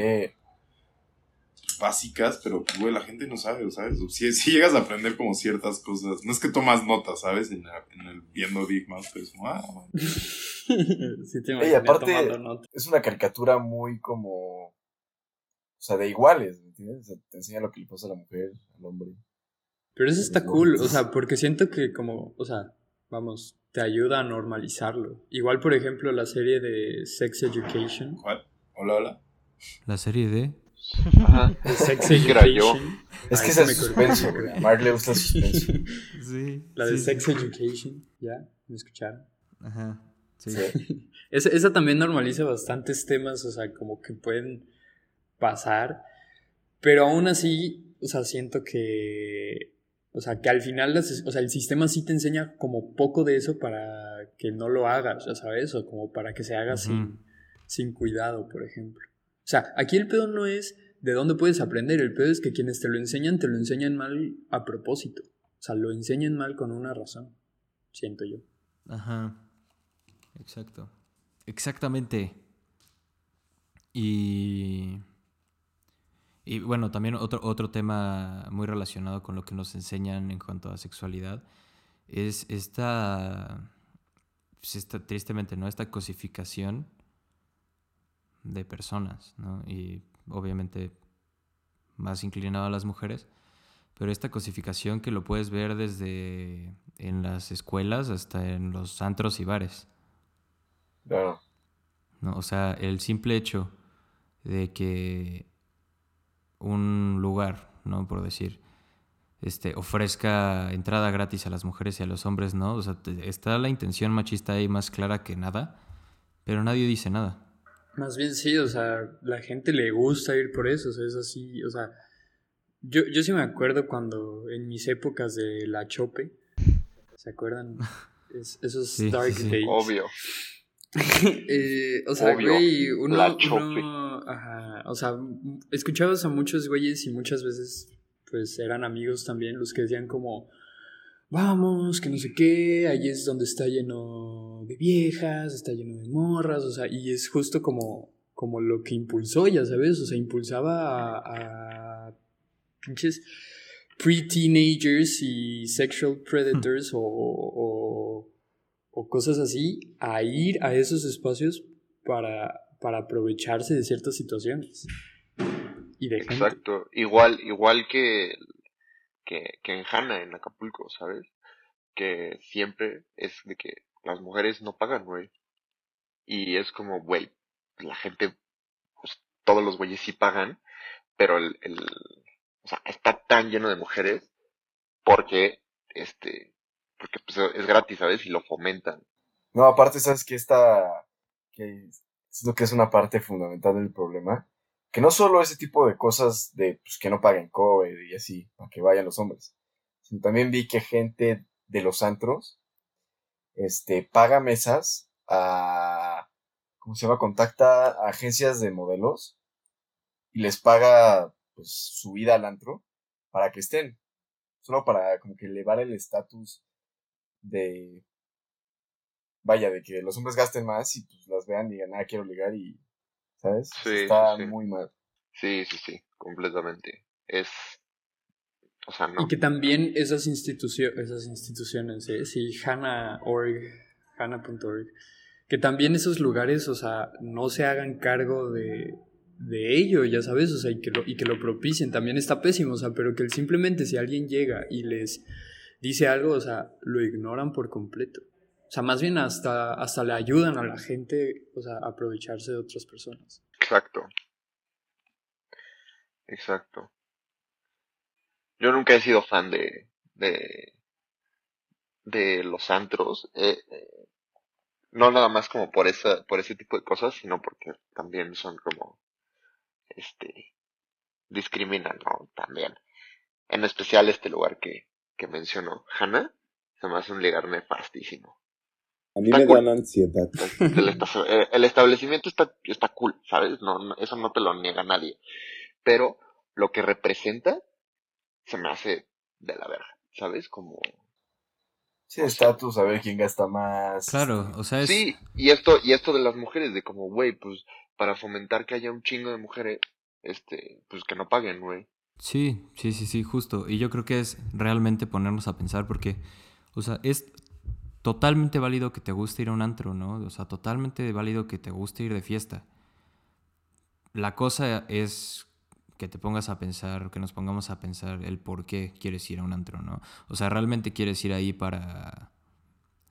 Básicas, pero, pues, güey, la gente no sabe, ¿sabes? O Si, si llegas a aprender como ciertas cosas. No es que tomas notas, ¿sabes? En, la- en el viendo Big Mouth, pero es como, ah, sí te Ey, aparte-. Es una caricatura muy como. O sea, de iguales, ¿me entiendes? O sea, te enseña lo que le pasa a la mujer, al hombre. Pero eso está cool, o sea, porque siento que como, o sea, vamos, te ayuda a normalizarlo. Igual, por ejemplo, la serie de Sex Education. ¿Cuál? Hola, hola. La serie de... Ajá. De Sex. Education. Es que Ahí es suspenso, güey. Mark le gusta suspenso. Sí. La de sí, Sex sí. Education, ¿ya? ¿Me escucharon? Ajá. Sí. Sí. Esa, esa también normaliza bastantes temas, o sea, como que pueden pasar, pero aún así, o sea, siento que, o sea, que al final, las- o sea, el sistema sí te enseña como poco de eso para que no lo hagas, ya sabes, o como para que se haga sin, sin cuidado, por ejemplo. O sea, aquí el pedo no es de dónde puedes aprender, el pedo es que quienes te lo enseñan, te lo enseñan mal a propósito, o sea, lo enseñan mal con una razón, siento yo. Ajá. Exacto. Exactamente. Y. Y bueno, también otro, otro tema muy relacionado con lo que nos enseñan en cuanto a sexualidad es esta. pues esta tristemente, ¿no? Esta cosificación de personas, ¿no? Y obviamente más inclinado a las mujeres, pero esta cosificación que lo puedes ver desde en las escuelas hasta en los antros y bares, Claro. ¿no? O sea, el simple hecho de que un lugar, ¿no? Por decir, este, ofrezca entrada gratis a las mujeres y a los hombres, ¿no? O sea, te- está la intención machista ahí más clara que nada, pero nadie dice nada. Más bien sí, o sea, la gente le gusta ir por eso, o sea, es así, o sea, yo, yo sí me acuerdo cuando en mis épocas de la chope, ¿se acuerdan? Es- esos Sí, dark sí, sí. days. Obvio. Eh, o sea, Obvio, güey, uno, la chope. uno- ajá, o sea, escuchabas a muchos güeyes y muchas veces, pues, eran amigos también los que decían como, vamos, que no sé qué, ahí es donde está lleno de viejas, está lleno de morras, o sea, y es justo como, como lo que impulsó, ya sabes, o sea, impulsaba a, a pinches pre-teenagers y sexual predators o, o, o cosas así a ir a esos espacios para, para aprovecharse de ciertas situaciones y de gente. Exacto. Igual, igual que, que, que en Hanna, en Acapulco, ¿sabes? Que siempre es de que las mujeres no pagan, güey. Y es como, güey, la gente, pues todos los güeyes sí pagan, pero el, el, o sea, está tan lleno de mujeres porque, este, porque pues es gratis, ¿sabes? Y lo fomentan. No, aparte, ¿sabes que Esta, que siento que es una parte fundamental del problema. Que no solo ese tipo de cosas de pues, que no paguen cover y así, para que vayan los hombres. Sino también vi que gente de los antros, este, paga mesas a, ¿cómo se llama? Contacta a agencias de modelos y les paga, pues, su ida al antro para que estén. Solo para como que elevar el estatus de, vaya, de que los hombres gasten más y pues las vean y digan, ah, quiero ligar y, ¿sabes? Sí, Está sí, sí. muy mal. Sí, sí, sí, completamente. Es, o sea, no. Y que también esas, institucio- esas instituciones, ¿eh? sí, Hana.org, Hana.org, que también esos lugares, o sea, no se hagan cargo de, de ello, ya sabes, o sea, y que, lo, y que lo propicien, también está pésimo, o sea, pero que simplemente si alguien llega y les dice algo, o sea, lo ignoran por completo. O sea, más bien hasta, hasta le ayudan a la gente, o sea, a aprovecharse de otras personas. Exacto. Exacto. Yo nunca he sido fan de, de, los antros. eh, eh, no nada más como por esa, por ese tipo de cosas, sino porque también son como, este, discriminan, ¿no? También. En especial este lugar que, que mencionó Hannah, se me hace un lugar nefastísimo. A mí Está me cool. dan ansiedad. El, esta- el- establecimiento está, está cool, ¿sabes? No, no- eso no te lo niega nadie. Pero lo que representa se me hace de la verga, ¿sabes? Como... Sí, estatus, a ver quién gasta más. Claro, o sea, es... Sí, y esto, y esto de las mujeres, de como, güey, pues para fomentar que haya un chingo de mujeres, este, pues que no paguen, güey. Sí, sí, sí, sí, justo. Y yo creo que es realmente ponernos a pensar porque, o sea, es totalmente válido que te guste ir a un antro, ¿no? O sea, totalmente válido que te guste ir de fiesta. La cosa es que te pongas a pensar, que nos pongamos a pensar el por qué quieres ir a un antro, ¿no? O sea, realmente quieres ir ahí para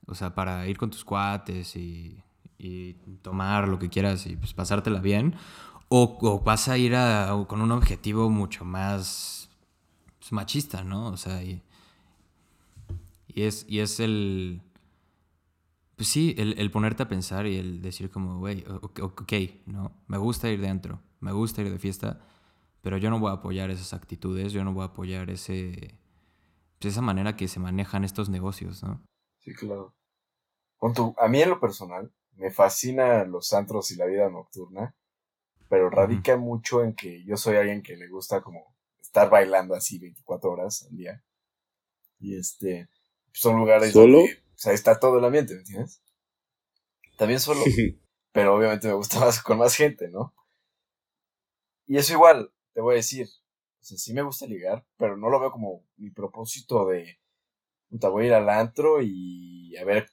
O sea, para ir con tus cuates y, y tomar lo que quieras y pues pasártela bien. O, vas a ir con un objetivo mucho más pues, machista, ¿no? O sea, y, y, es, y es el... Pues sí, el, el ponerte a pensar y el decir como, güey, ok, ok, ¿no? Me gusta ir dentro, me gusta ir de fiesta, pero yo no voy a apoyar esas actitudes, yo no voy a apoyar ese, pues esa manera que se manejan estos negocios, ¿no? Sí, claro. Con tu- a mí en lo personal, me fascinan los antros y la vida nocturna, pero radica mucho en que yo soy alguien que le gusta como estar bailando así 24 horas al día. Y este, son lugares ¿Solo? donde, sea, está todo el ambiente, ¿me entiendes? También solo, pero obviamente me gusta más con más gente, ¿no? Y eso igual, te voy a decir, o sea, sí me gusta ligar, pero no lo veo como mi propósito de, puta, voy a ir al antro y a ver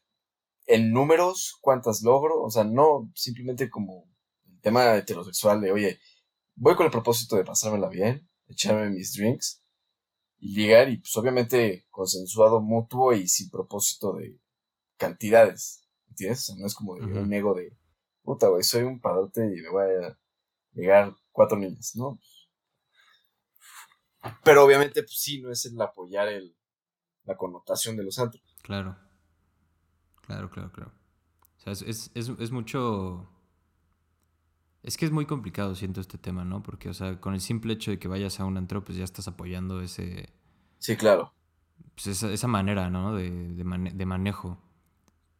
en números cuántas logro, o sea, no simplemente como el tema heterosexual de, oye, voy con el propósito de pasármela bien, echarme mis drinks y ligar y pues obviamente consensuado mutuo y sin propósito de cantidades, ¿entiendes? O sea, no es como de Ujú. un ego de, puta, güey, soy un padrote y me voy a llegar cuatro niñas, ¿no? Pero obviamente, pues sí, no es el apoyar el, la connotación de los antros. Claro. Claro, claro, claro. O sea, es, es, es, es mucho... Es que es muy complicado, siento, este tema, ¿no? Porque, o sea, con el simple hecho de que vayas a un antro, pues ya estás apoyando ese, Sí, claro. pues esa, esa manera, ¿no? De, de, mane- de manejo.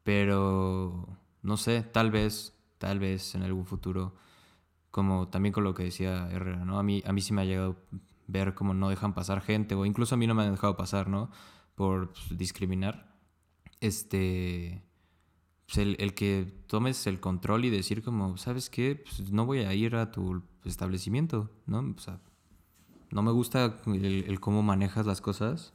Pero, no sé, tal vez, tal vez en algún futuro, como también con lo que decía Herrera, ¿no? A mí, a mí sí me ha llegado ver cómo no dejan pasar gente, o incluso a mí no me han dejado pasar, ¿no? Por pues, discriminar. Este, pues el, el que tomes el control y decir como, ¿sabes qué? Pues no voy a ir a tu establecimiento, ¿no? O sea, no me gusta el, el cómo manejas las cosas.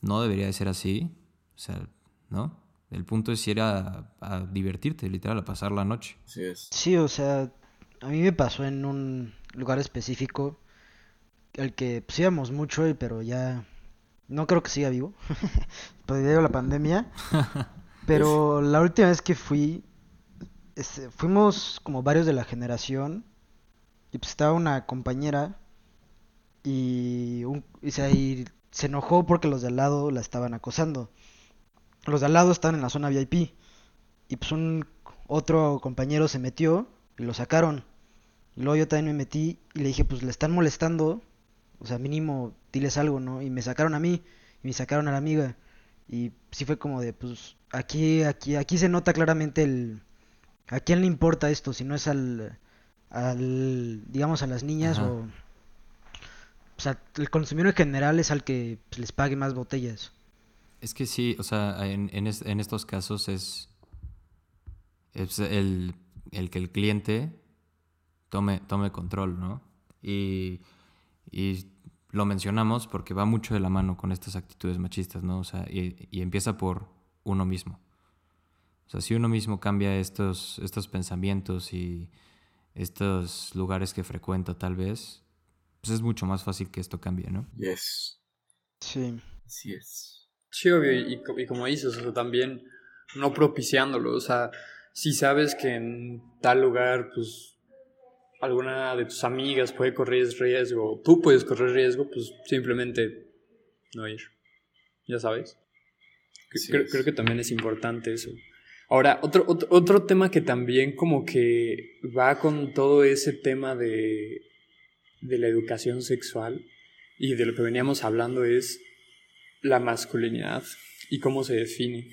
No debería de ser así. O sea, ¿no? El punto es ir a, a divertirte, literal, a pasar la noche. Así es. Sí, o sea, a mí me pasó en un lugar específico al que pues íbamos mucho, y- pero ya no creo que siga vivo, debido a la pandemia. Pero la última vez que fui, este, fuimos como varios de la generación y pues estaba una compañera y, se enojó porque los de al lado la estaban acosando. Los de al lado estaban en la zona VIP y pues un otro compañero se metió y lo sacaron. Y luego yo también me metí y le dije, pues le están molestando, o sea, mínimo diles algo, ¿no? Y me sacaron a mí y me sacaron a la amiga. Y sí fue como de, pues aquí, aquí, aquí se nota claramente el... ¿A quién le importa esto? Si no es al, al digamos, a las niñas Ajá. o... O sea, el consumidor en general es al que pues, les pague más botellas. Es que sí, o sea, en, en, es- en estos casos es, es el, el que el cliente tome, tome control, ¿no? Y, y lo mencionamos porque va mucho de la mano con estas actitudes machistas, ¿no? O sea, y, y empieza por uno mismo. O sea, si uno mismo cambia estos, estos pensamientos y estos lugares que frecuenta tal vez, pues es mucho más fácil que esto cambie, ¿no? Yes. Sí. Así es. Sí, obvio, y como dices, o sea, también no propiciándolo, o sea, si sabes que en tal lugar, pues, alguna de tus amigas puede correr riesgo, tú puedes correr riesgo, pues simplemente no ir, ya sabes. Creo, creo que también es importante eso. Ahora, otro, otro, otro tema que también como que va con todo ese tema de, de la educación sexual y de lo que veníamos hablando es la masculinidad y cómo se define.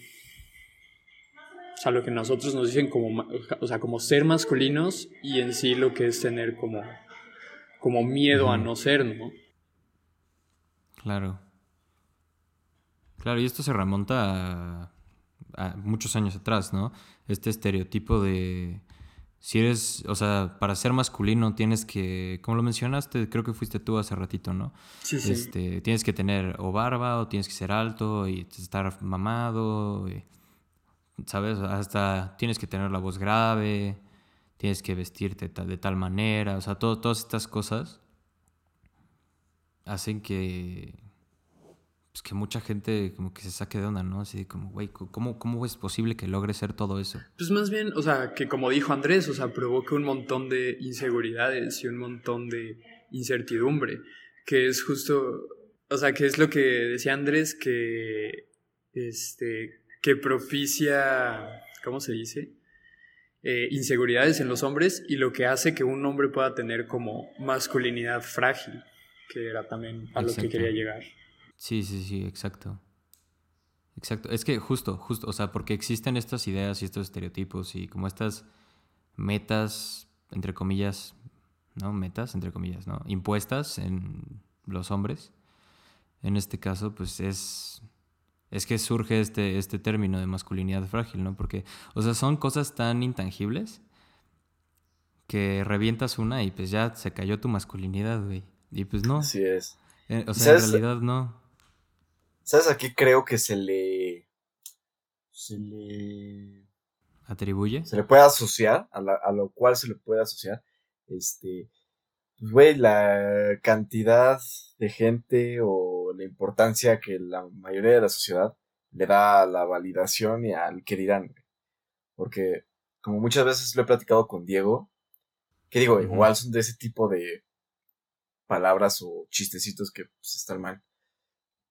O sea, lo que nosotros nos dicen como, o sea, como ser masculinos y en sí lo que es tener como, como miedo a no ser, ¿no? Claro. Claro, y esto se remonta a, a muchos años atrás, ¿no? Este estereotipo de si eres, o sea, para ser masculino tienes que, como lo mencionaste, creo que fuiste tú hace ratito, ¿no? Sí, sí. Este, tienes que tener o barba o tienes que ser alto y estar mamado, y, ¿sabes? Hasta tienes que tener la voz grave, tienes que vestirte de tal manera, o sea, todo- todas estas cosas hacen que pues, que mucha gente como que se saque de onda, ¿no? Así como, güey, ¿cómo, ¿cómo es posible que logre ser todo eso? Pues más bien, o sea, que como dijo Andrés, o sea, provoca un montón de inseguridades y un montón de incertidumbre, que es justo, o sea, que es lo que decía Andrés, que, este, que propicia, ¿cómo se dice? Eh, inseguridades en los hombres y lo que hace que un hombre pueda tener como masculinidad frágil, que era también a lo que quería llegar. Sí, sí, sí, exacto. Exacto. Es que justo, justo, o sea, porque existen estas ideas y estos estereotipos y como estas metas, entre comillas, ¿no? Metas, entre comillas, ¿no? Impuestas en los hombres. En este caso, pues es es que surge este, este término de masculinidad frágil, ¿no? Porque, o sea, son cosas tan intangibles que revientas una y pues ya se cayó tu masculinidad, güey. Y pues no. Así es. Eh, o sea, en realidad no. ¿Sabes a qué creo que se le. se le. atribuye? Se le puede asociar, a, a lo cual se le puede asociar. Este. Pues, güey, la cantidad de gente o la importancia que la mayoría de la sociedad le da a la validación y al que dirán. Porque, como muchas veces lo he platicado con Diego, que digo, igual son de ese tipo de palabras o chistecitos que pues, están mal.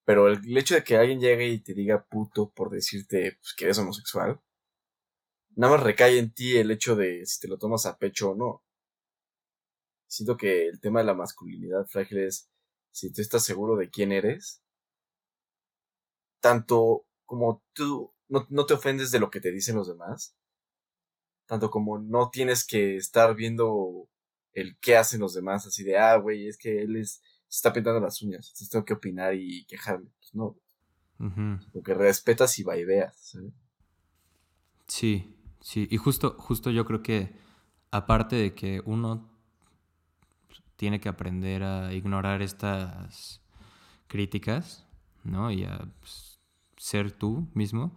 Pero el, hecho de que alguien llegue y te diga puto por decirte pues, que eres homosexual, nada más recae en ti el hecho de si te lo tomas a pecho o no. Siento que el tema de la masculinidad frágil es si tú estás seguro de quién eres, tanto como tú no, no, te ofendes de lo que te dicen los demás, tanto como no tienes que estar viendo el qué hacen los demás, así de, ah, güey, es que él es, se está pintando las uñas, entonces tengo que opinar y quejarme. Pues no. Porque respetas y vaiveas, ¿sabes? Sí, sí, y justo, justo yo creo que aparte de que uno tiene que aprender a ignorar estas críticas, ¿no? Y a pues, ser tú mismo.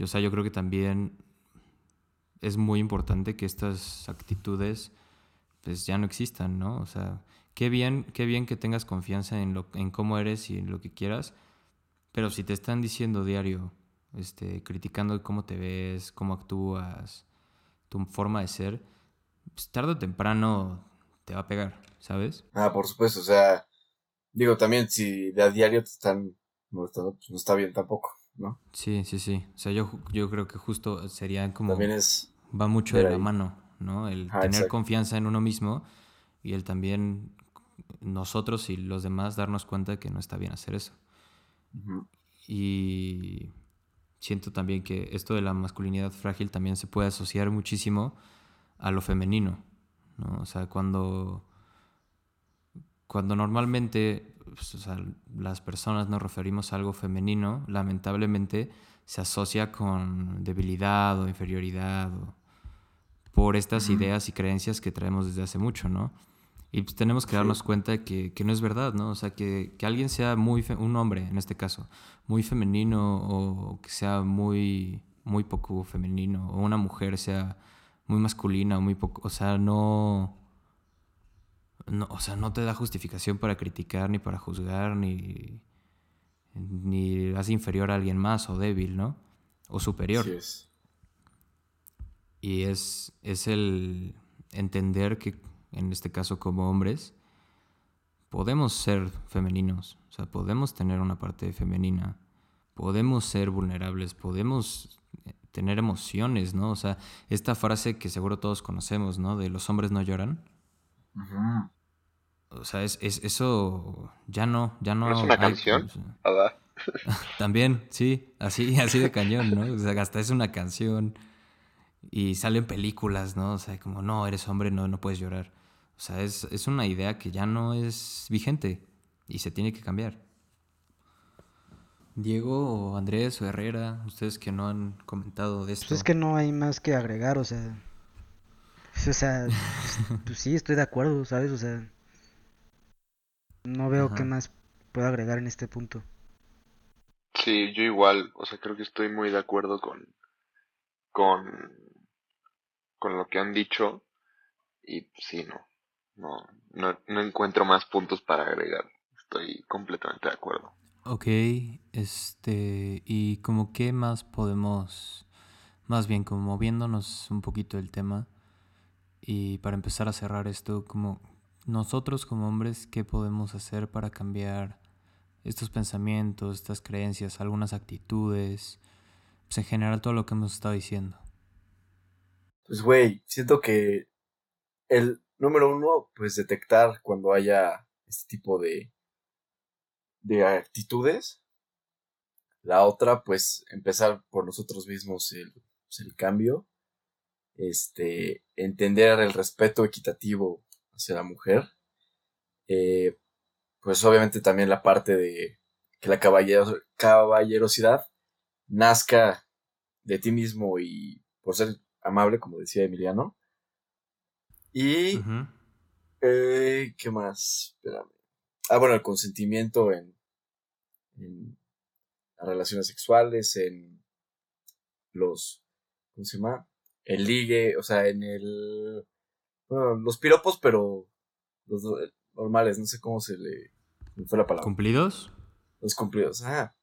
O sea, yo creo que también es muy importante que estas actitudes pues ya no existan, ¿no? O sea, qué bien, qué bien que tengas confianza en, lo, en cómo eres y en lo que quieras, pero si te están diciendo diario, este, criticando cómo te ves, cómo actúas, tu forma de ser, pues tarde o temprano te va a pegar, ¿sabes? Ah, por supuesto, o sea, digo también si de a diario te están molestando, pues no está bien tampoco, ¿no? Sí, sí, sí. O sea, yo, yo creo que justo sería como... También es... Va mucho de la mano, ¿no? El tener confianza en uno mismo y el también nosotros y los demás darnos cuenta que no está bien hacer eso. Y siento también que esto de la masculinidad frágil también se puede asociar muchísimo a lo femenino, ¿no? O sea, cuando, cuando normalmente pues, las personas nos referimos a algo femenino, lamentablemente se asocia con debilidad o inferioridad por estas ideas y creencias que traemos desde hace mucho, ¿no? Y pues tenemos que darnos cuenta que, que, no es verdad, ¿no? O sea, que, que alguien sea muy, un hombre en este caso, muy femenino o que sea muy, muy poco femenino, o una mujer sea muy masculina o muy poco, o sea, no, no, o sea, no te da justificación para criticar ni para juzgar ni ni hace inferior a alguien más o débil, ¿no? O superior. Sí es. Y es, es el entender que en este caso como hombres podemos ser femeninos, o sea, podemos tener una parte femenina, podemos ser vulnerables, podemos tener emociones, ¿no? O sea, esta frase que seguro todos conocemos, ¿no? De los hombres no lloran. O sea, es, eso ya no, ya no. ¿Es una canción? También, sí, así, así de cañón, ¿no? O sea, hasta es una canción y salen películas, ¿no? O sea, como, no, eres hombre, no, no puedes llorar. O sea, es, es una idea que ya no es vigente y se tiene que cambiar. Diego o Andrés o Herrera, ustedes que no han comentado de esto. Pues es que no hay más que agregar, o sea. O sea, pues sí, estoy de acuerdo, ¿sabes? O sea. No veo qué más puedo agregar en este punto. Sí, yo igual, o sea, creo que estoy muy de acuerdo con. con. con lo que han dicho. Y sí, no. No, no, no encuentro más puntos para agregar. Estoy completamente de acuerdo. Ok, este, y como qué más podemos, más bien como moviéndonos un poquito del tema, y para empezar a cerrar esto, como nosotros como hombres, ¿qué podemos hacer para cambiar estos pensamientos, estas creencias, algunas actitudes, pues en general todo lo que hemos estado diciendo? Pues, güey, siento que el número uno, pues detectar cuando haya este tipo de, de actitudes. La otra, pues empezar por nosotros mismos el, pues, el cambio. Este, entender el respeto equitativo hacia la mujer. Eh, pues obviamente también la parte de que la caballerosidad nazca de ti mismo y por ser amable, como decía Emiliano. Y, eh, ¿qué más? Espérame. Ah, bueno, el consentimiento en, en las relaciones sexuales, en los, ¿cómo se llama? El ligue, o sea, en el, bueno, los piropos, pero los normales, no sé cómo se le fue la palabra. ¿Cumplidos? Los cumplidos, ah.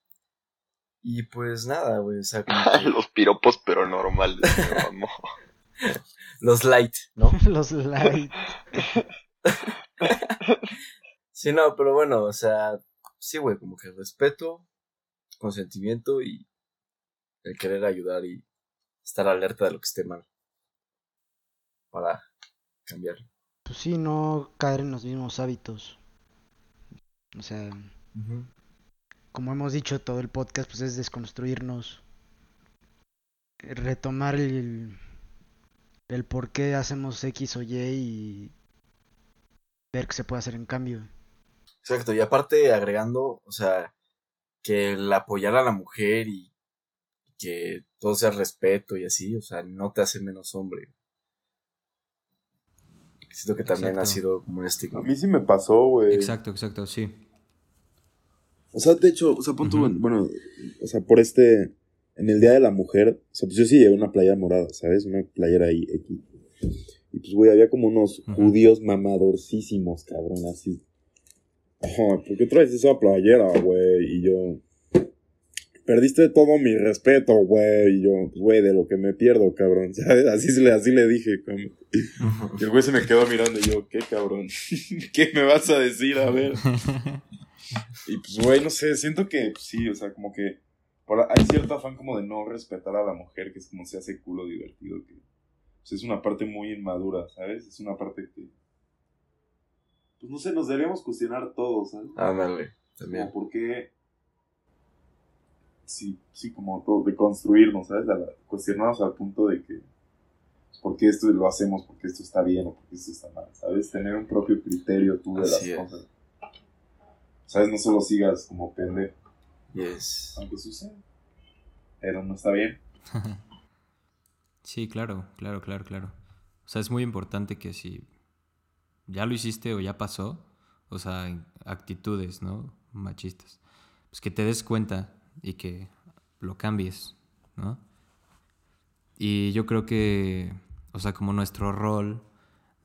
Y pues nada, güey, o sea, los piropos, pero normales, Los light, ¿no? los light. sí, no, pero bueno, o sea, sí, güey, como que respeto, consentimiento y el querer ayudar y estar alerta de lo que esté mal. Para cambiar. Pues sí, no caer en los mismos hábitos. O sea, como hemos dicho todo el podcast, pues es desconstruirnos, retomar el, el por qué hacemos X o Y y ver qué se puede hacer en cambio. Exacto, y aparte agregando, o sea, que el apoyar a la mujer y que todo sea respeto y así, o sea, no te hace menos hombre. Siento que también ha sido como un estigma. A mí sí me pasó, güey. Exacto, exacto, sí. O sea, de hecho, o sea, punto, bueno, o sea, por este, en el Día de la Mujer, o sea, pues yo sí llevé una playa morada, ¿sabes? Una playera ahí, aquí. Y pues, güey, había como unos judíos mamadorcísimos, cabrón, así. ¿Por qué traes esa playera, güey? Y yo, perdiste todo mi respeto, güey. Y yo, pues, güey, de lo que me pierdo, cabrón, ¿sabes? Así, le, así le dije, como. Y el güey se me quedó mirando y yo, ¿qué, cabrón? ¿Qué me vas a decir? A ver. Y pues, güey, no sé, siento que pues, sí, o sea, como que hay cierto afán como de no respetar a la mujer, que es como se hace culo divertido, que pues, es una parte muy inmadura, ¿sabes? Es una parte que, pues no sé, nos deberíamos cuestionar todos, ¿sabes? Ándale, también. ¿Por qué? Sí, sí, como todo, de construirnos, ¿sabes? cuestionarnos al punto de que, ¿por qué esto lo hacemos? ¿Por qué esto está bien o por qué esto está mal? ¿Sabes? Tener un propio criterio tú de las cosas. ¿Sabes? No solo sigas como pendejo. Yes. Aunque sucede. Pero no está bien. sí, claro, claro, claro, claro. O sea, es muy importante que si ya lo hiciste o ya pasó, o sea, actitudes, ¿no? Machistas. Pues que te des cuenta y que lo cambies, ¿no? Y yo creo que, o sea, como nuestro rol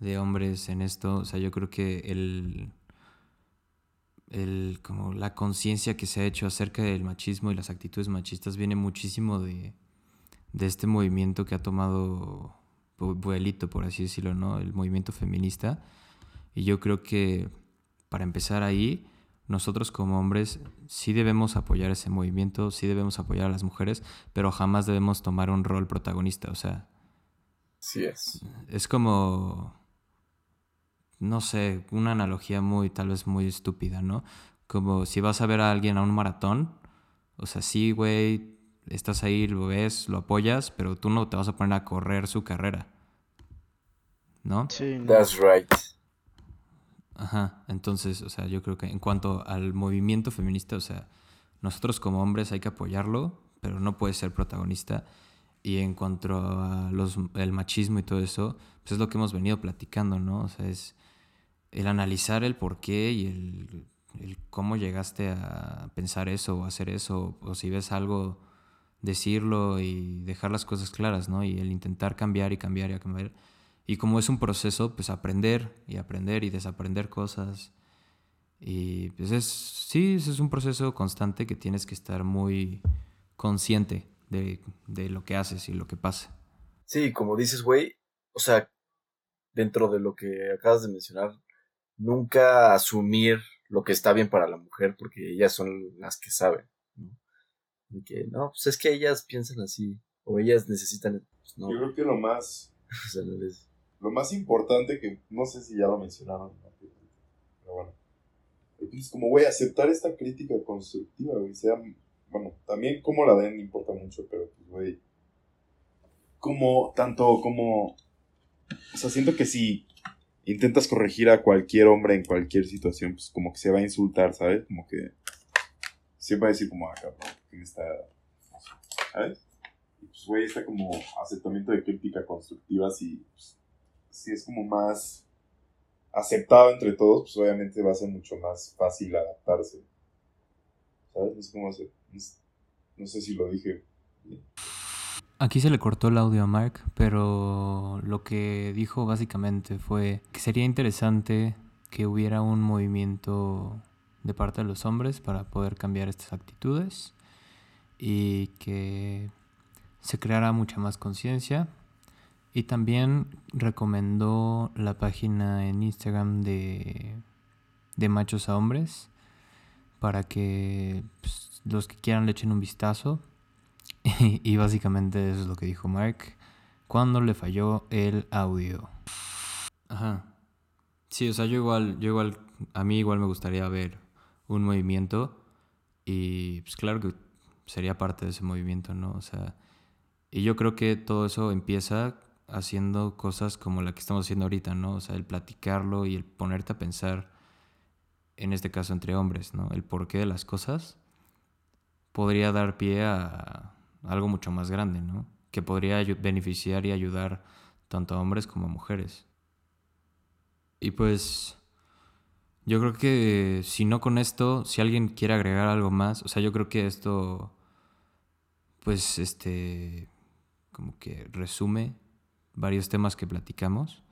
de hombres en esto, o sea, yo creo que el el, como la conciencia que se ha hecho acerca del machismo y las actitudes machistas viene muchísimo de, de este movimiento que ha tomado vuelito, por así decirlo, ¿no? El movimiento feminista. Y yo creo que para empezar ahí, nosotros como hombres sí debemos apoyar ese movimiento, sí debemos apoyar a las mujeres, pero jamás debemos tomar un rol protagonista. O sea, sí es. Es como no sé, una analogía muy, tal vez muy estúpida, ¿no? Como si vas a ver a alguien a un maratón, o sea, sí, güey, estás ahí, lo ves, lo apoyas, pero tú no te vas a poner a correr su carrera. ¿No? Sí. That's right. Ajá, entonces, o sea, yo creo que en cuanto al movimiento feminista, o sea, nosotros como hombres hay que apoyarlo, pero no puede ser protagonista. Y en cuanto a los, el machismo y todo eso, pues es lo que hemos venido platicando, ¿no? O sea, es el analizar el por qué y el, cómo llegaste a pensar eso o hacer eso, o si ves algo, decirlo y dejar las cosas claras, ¿no? Y el intentar cambiar y cambiar y cambiar. Y como es un proceso, pues aprender y aprender y desaprender cosas Y pues es, sí, es un proceso constante que tienes que estar muy consciente de, de lo que haces y lo que pasa. Sí, como dices, güey, o sea, dentro de lo que acabas de mencionar, nunca asumir lo que está bien para la mujer, porque ellas son las que saben, ¿no? Y que, no, pues es que ellas piensan así, o ellas necesitan, pues no. Yo creo que lo más, O sea, no les- lo más importante que, no sé si ya lo mencionaron, pero bueno, es como, güey, aceptar esta crítica constructiva, güey, sea, bueno, también cómo la den importa mucho, pero pues, güey, como, tanto como, o sea, siento que si intentas corregir a cualquier hombre en cualquier situación, pues como que se va a insultar, ¿sabes? Como que siempre va a decir como, ah, cabrón, ¿quién está? ¿Sabes? Y pues, güey, está como aceptamiento de crítica constructiva, si, pues, si es como más aceptado entre todos, pues obviamente va a ser mucho más fácil adaptarse. ¿Sabes? No sé cómo hacer. No sé- si lo dije. Aquí se le cortó el audio a Mark, pero lo que dijo básicamente fue que sería interesante que hubiera un movimiento de parte de los hombres para poder cambiar estas actitudes y que se creara mucha más conciencia. Y también recomendó la página en Instagram de, de machos a hombres para que pues, los que quieran le echen un vistazo. y básicamente eso es lo que dijo Mark cuando le falló el audio. Ajá. Sí, o sea, yo igual, yo igual, a mí igual me gustaría ver un movimiento y pues claro que sería parte de ese movimiento, ¿no? O sea, y yo creo que todo eso empieza haciendo cosas como la que estamos haciendo ahorita, ¿no? O sea, el platicarlo y el ponerte a pensar, en este caso entre hombres, ¿no? El porqué de las cosas podría dar pie a algo mucho más grande, ¿no? Que podría beneficiar y ayudar tanto a hombres como a mujeres. Y pues yo creo que si no con esto, si alguien quiere agregar algo más, o sea, yo creo que esto pues este como que resume varios temas que platicamos.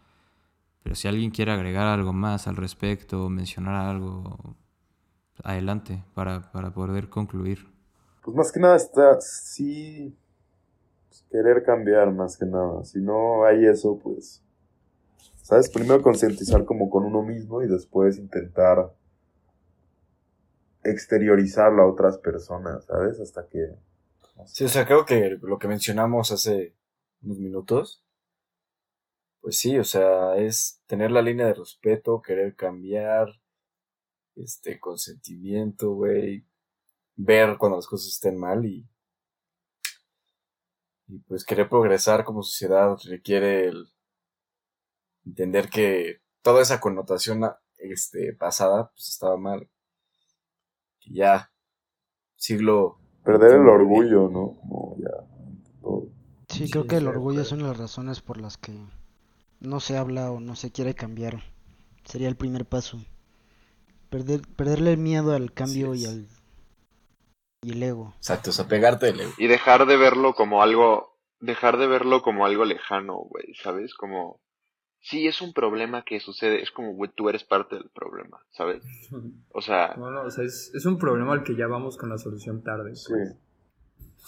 Pero si alguien quiere agregar algo más al respecto, mencionar algo, adelante para, para poder concluir. Pues más que nada está, sí, pues, querer cambiar más que nada. Si no hay eso, pues, ¿sabes? Primero concientizar como con uno mismo y después intentar exteriorizarlo a otras personas, ¿sabes? Hasta que... no sé. Sí, o sea, creo que lo que mencionamos hace unos minutos, pues sí, o sea, es tener la línea de respeto, querer cambiar, este, consentimiento, güey, ver cuando las cosas estén mal y, y pues querer progresar como sociedad requiere el entender que toda esa connotación este, pasada pues estaba mal. Que ya, siglo Perder el orgullo, ¿no? Como ya... todo. Sí, Sí, creo que el orgullo es una de las razones por las que no se habla o no se quiere cambiar. Sería el primer paso. Perder, perderle el miedo al cambio y al y el ego. Exacto, o sea, pegarte el ego. Y dejar de verlo como algo, dejar de verlo como algo lejano, güey, ¿sabes? Como, sí, es un problema que sucede, es como, güey, tú eres parte del problema, ¿sabes? O sea, No, no, o sea, es, es un problema al que ya vamos con la solución tarde. Sí. pues.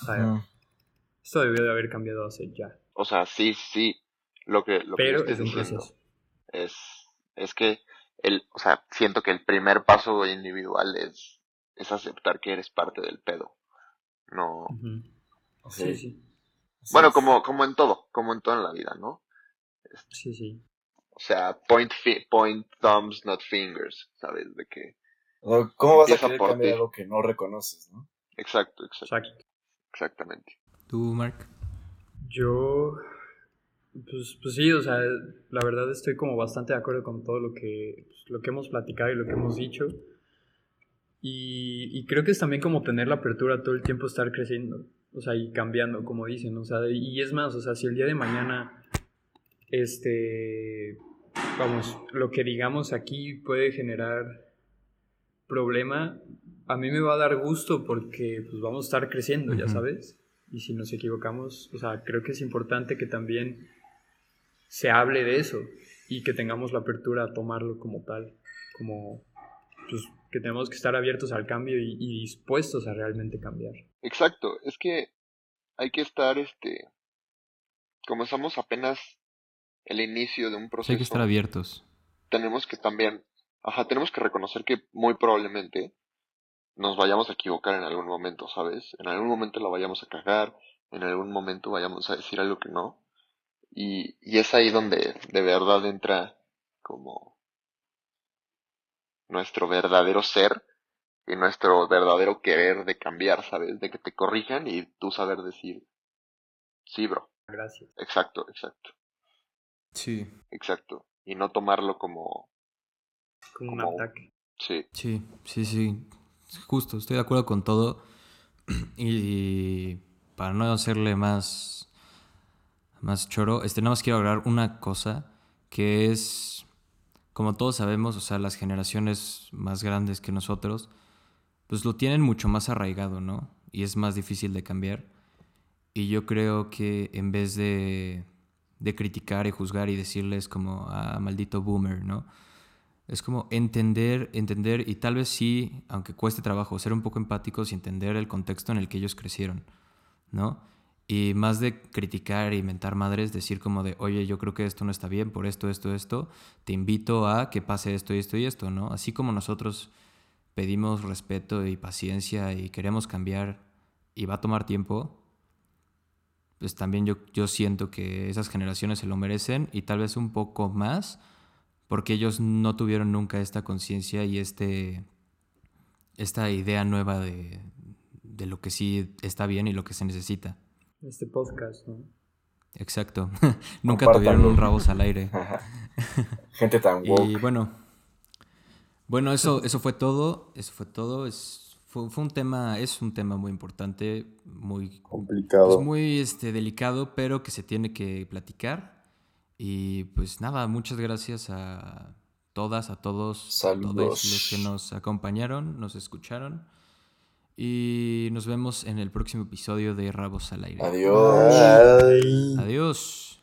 O sea, esto debió de haber cambiado hace ya. o sea, sí, sí, lo que, lo que Pero estoy es un proceso. es, es que el, o sea, siento que el primer paso individual es, es aceptar que eres parte del pedo. No. Sí, sí. bueno, como, como en todo, como en todo en la vida, ¿no? Sí, sí. O sea, point, fi- point thumbs, not fingers, ¿sabes? De que, O ¿Cómo vas a querer por cambiar ti. algo que no reconoces, no? exacto, exacto, Exacto. exactamente. ¿Tú, Mark? Yo, pues, pues sí, o sea, la verdad estoy como bastante de acuerdo con todo lo que, pues, lo que hemos platicado y lo que hemos dicho. Y, y creo que es también como tener la apertura todo el tiempo, estar creciendo, o sea, y cambiando, como dicen, o sea, y es más, o sea, si el día de mañana, este, vamos, lo que digamos aquí puede generar problema, a mí me va a dar gusto porque pues vamos a estar creciendo, ya sabes. Y si nos equivocamos, o sea, creo que es importante que también se hable de eso y que tengamos la apertura a tomarlo como tal, como pues, que tenemos que estar abiertos al cambio y, y dispuestos a realmente cambiar. Exacto, es que hay que estar, este, como estamos apenas el inicio de un Sí, proceso, hay que estar abiertos. tenemos que también, ajá, tenemos que reconocer que muy probablemente nos vayamos a equivocar en algún momento, ¿sabes? En algún momento la vayamos a cagar, en algún momento vayamos a decir algo que no. Y, y es ahí donde de verdad entra como nuestro verdadero ser y nuestro verdadero querer de cambiar, ¿sabes? De que te corrijan y tú saber decir, sí, bro, Gracias. exacto, exacto, Sí. exacto. Y no tomarlo como, Como un Como- ataque. sí, Sí, sí, sí. Justo, estoy de acuerdo con todo. Y para no hacerle más, más choro, este, nada más quiero agregar una cosa que es, como todos sabemos, o sea, las generaciones más grandes que nosotros, pues lo tienen mucho más arraigado, ¿no? Y es más difícil de cambiar. Y yo creo que en vez de, de criticar y juzgar y decirles como, ah, maldito boomer, ¿no? Es como entender, entender y tal vez sí, aunque cueste trabajo, ser un poco empáticos y entender el contexto en el que ellos crecieron, ¿no? Y más de criticar y mentar madres, decir como de, oye, yo creo que esto no está bien por esto, esto, esto, te invito a que pase esto y esto y esto, ¿no? Así como nosotros pedimos respeto y paciencia y queremos cambiar y va a tomar tiempo, pues también yo, yo siento que esas generaciones se lo merecen y tal vez un poco más porque ellos no tuvieron nunca esta conciencia y este esta idea nueva de, de lo que sí está bien y lo que se necesita. Este podcast, ¿no? Exacto. nunca tuvieron un rabos al aire. Gente tan woke. Y bueno, bueno, eso, eso fue todo. Eso fue todo. Es, fue, fue un tema, es un tema muy importante, muy, Complicado. pues muy este, delicado, pero que se tiene que platicar. Y pues nada, muchas gracias a todas, a todos, a Saludos. todos los que nos acompañaron, nos escucharon. Y nos vemos en el próximo episodio de Rabos al Aire. Adiós. Adiós.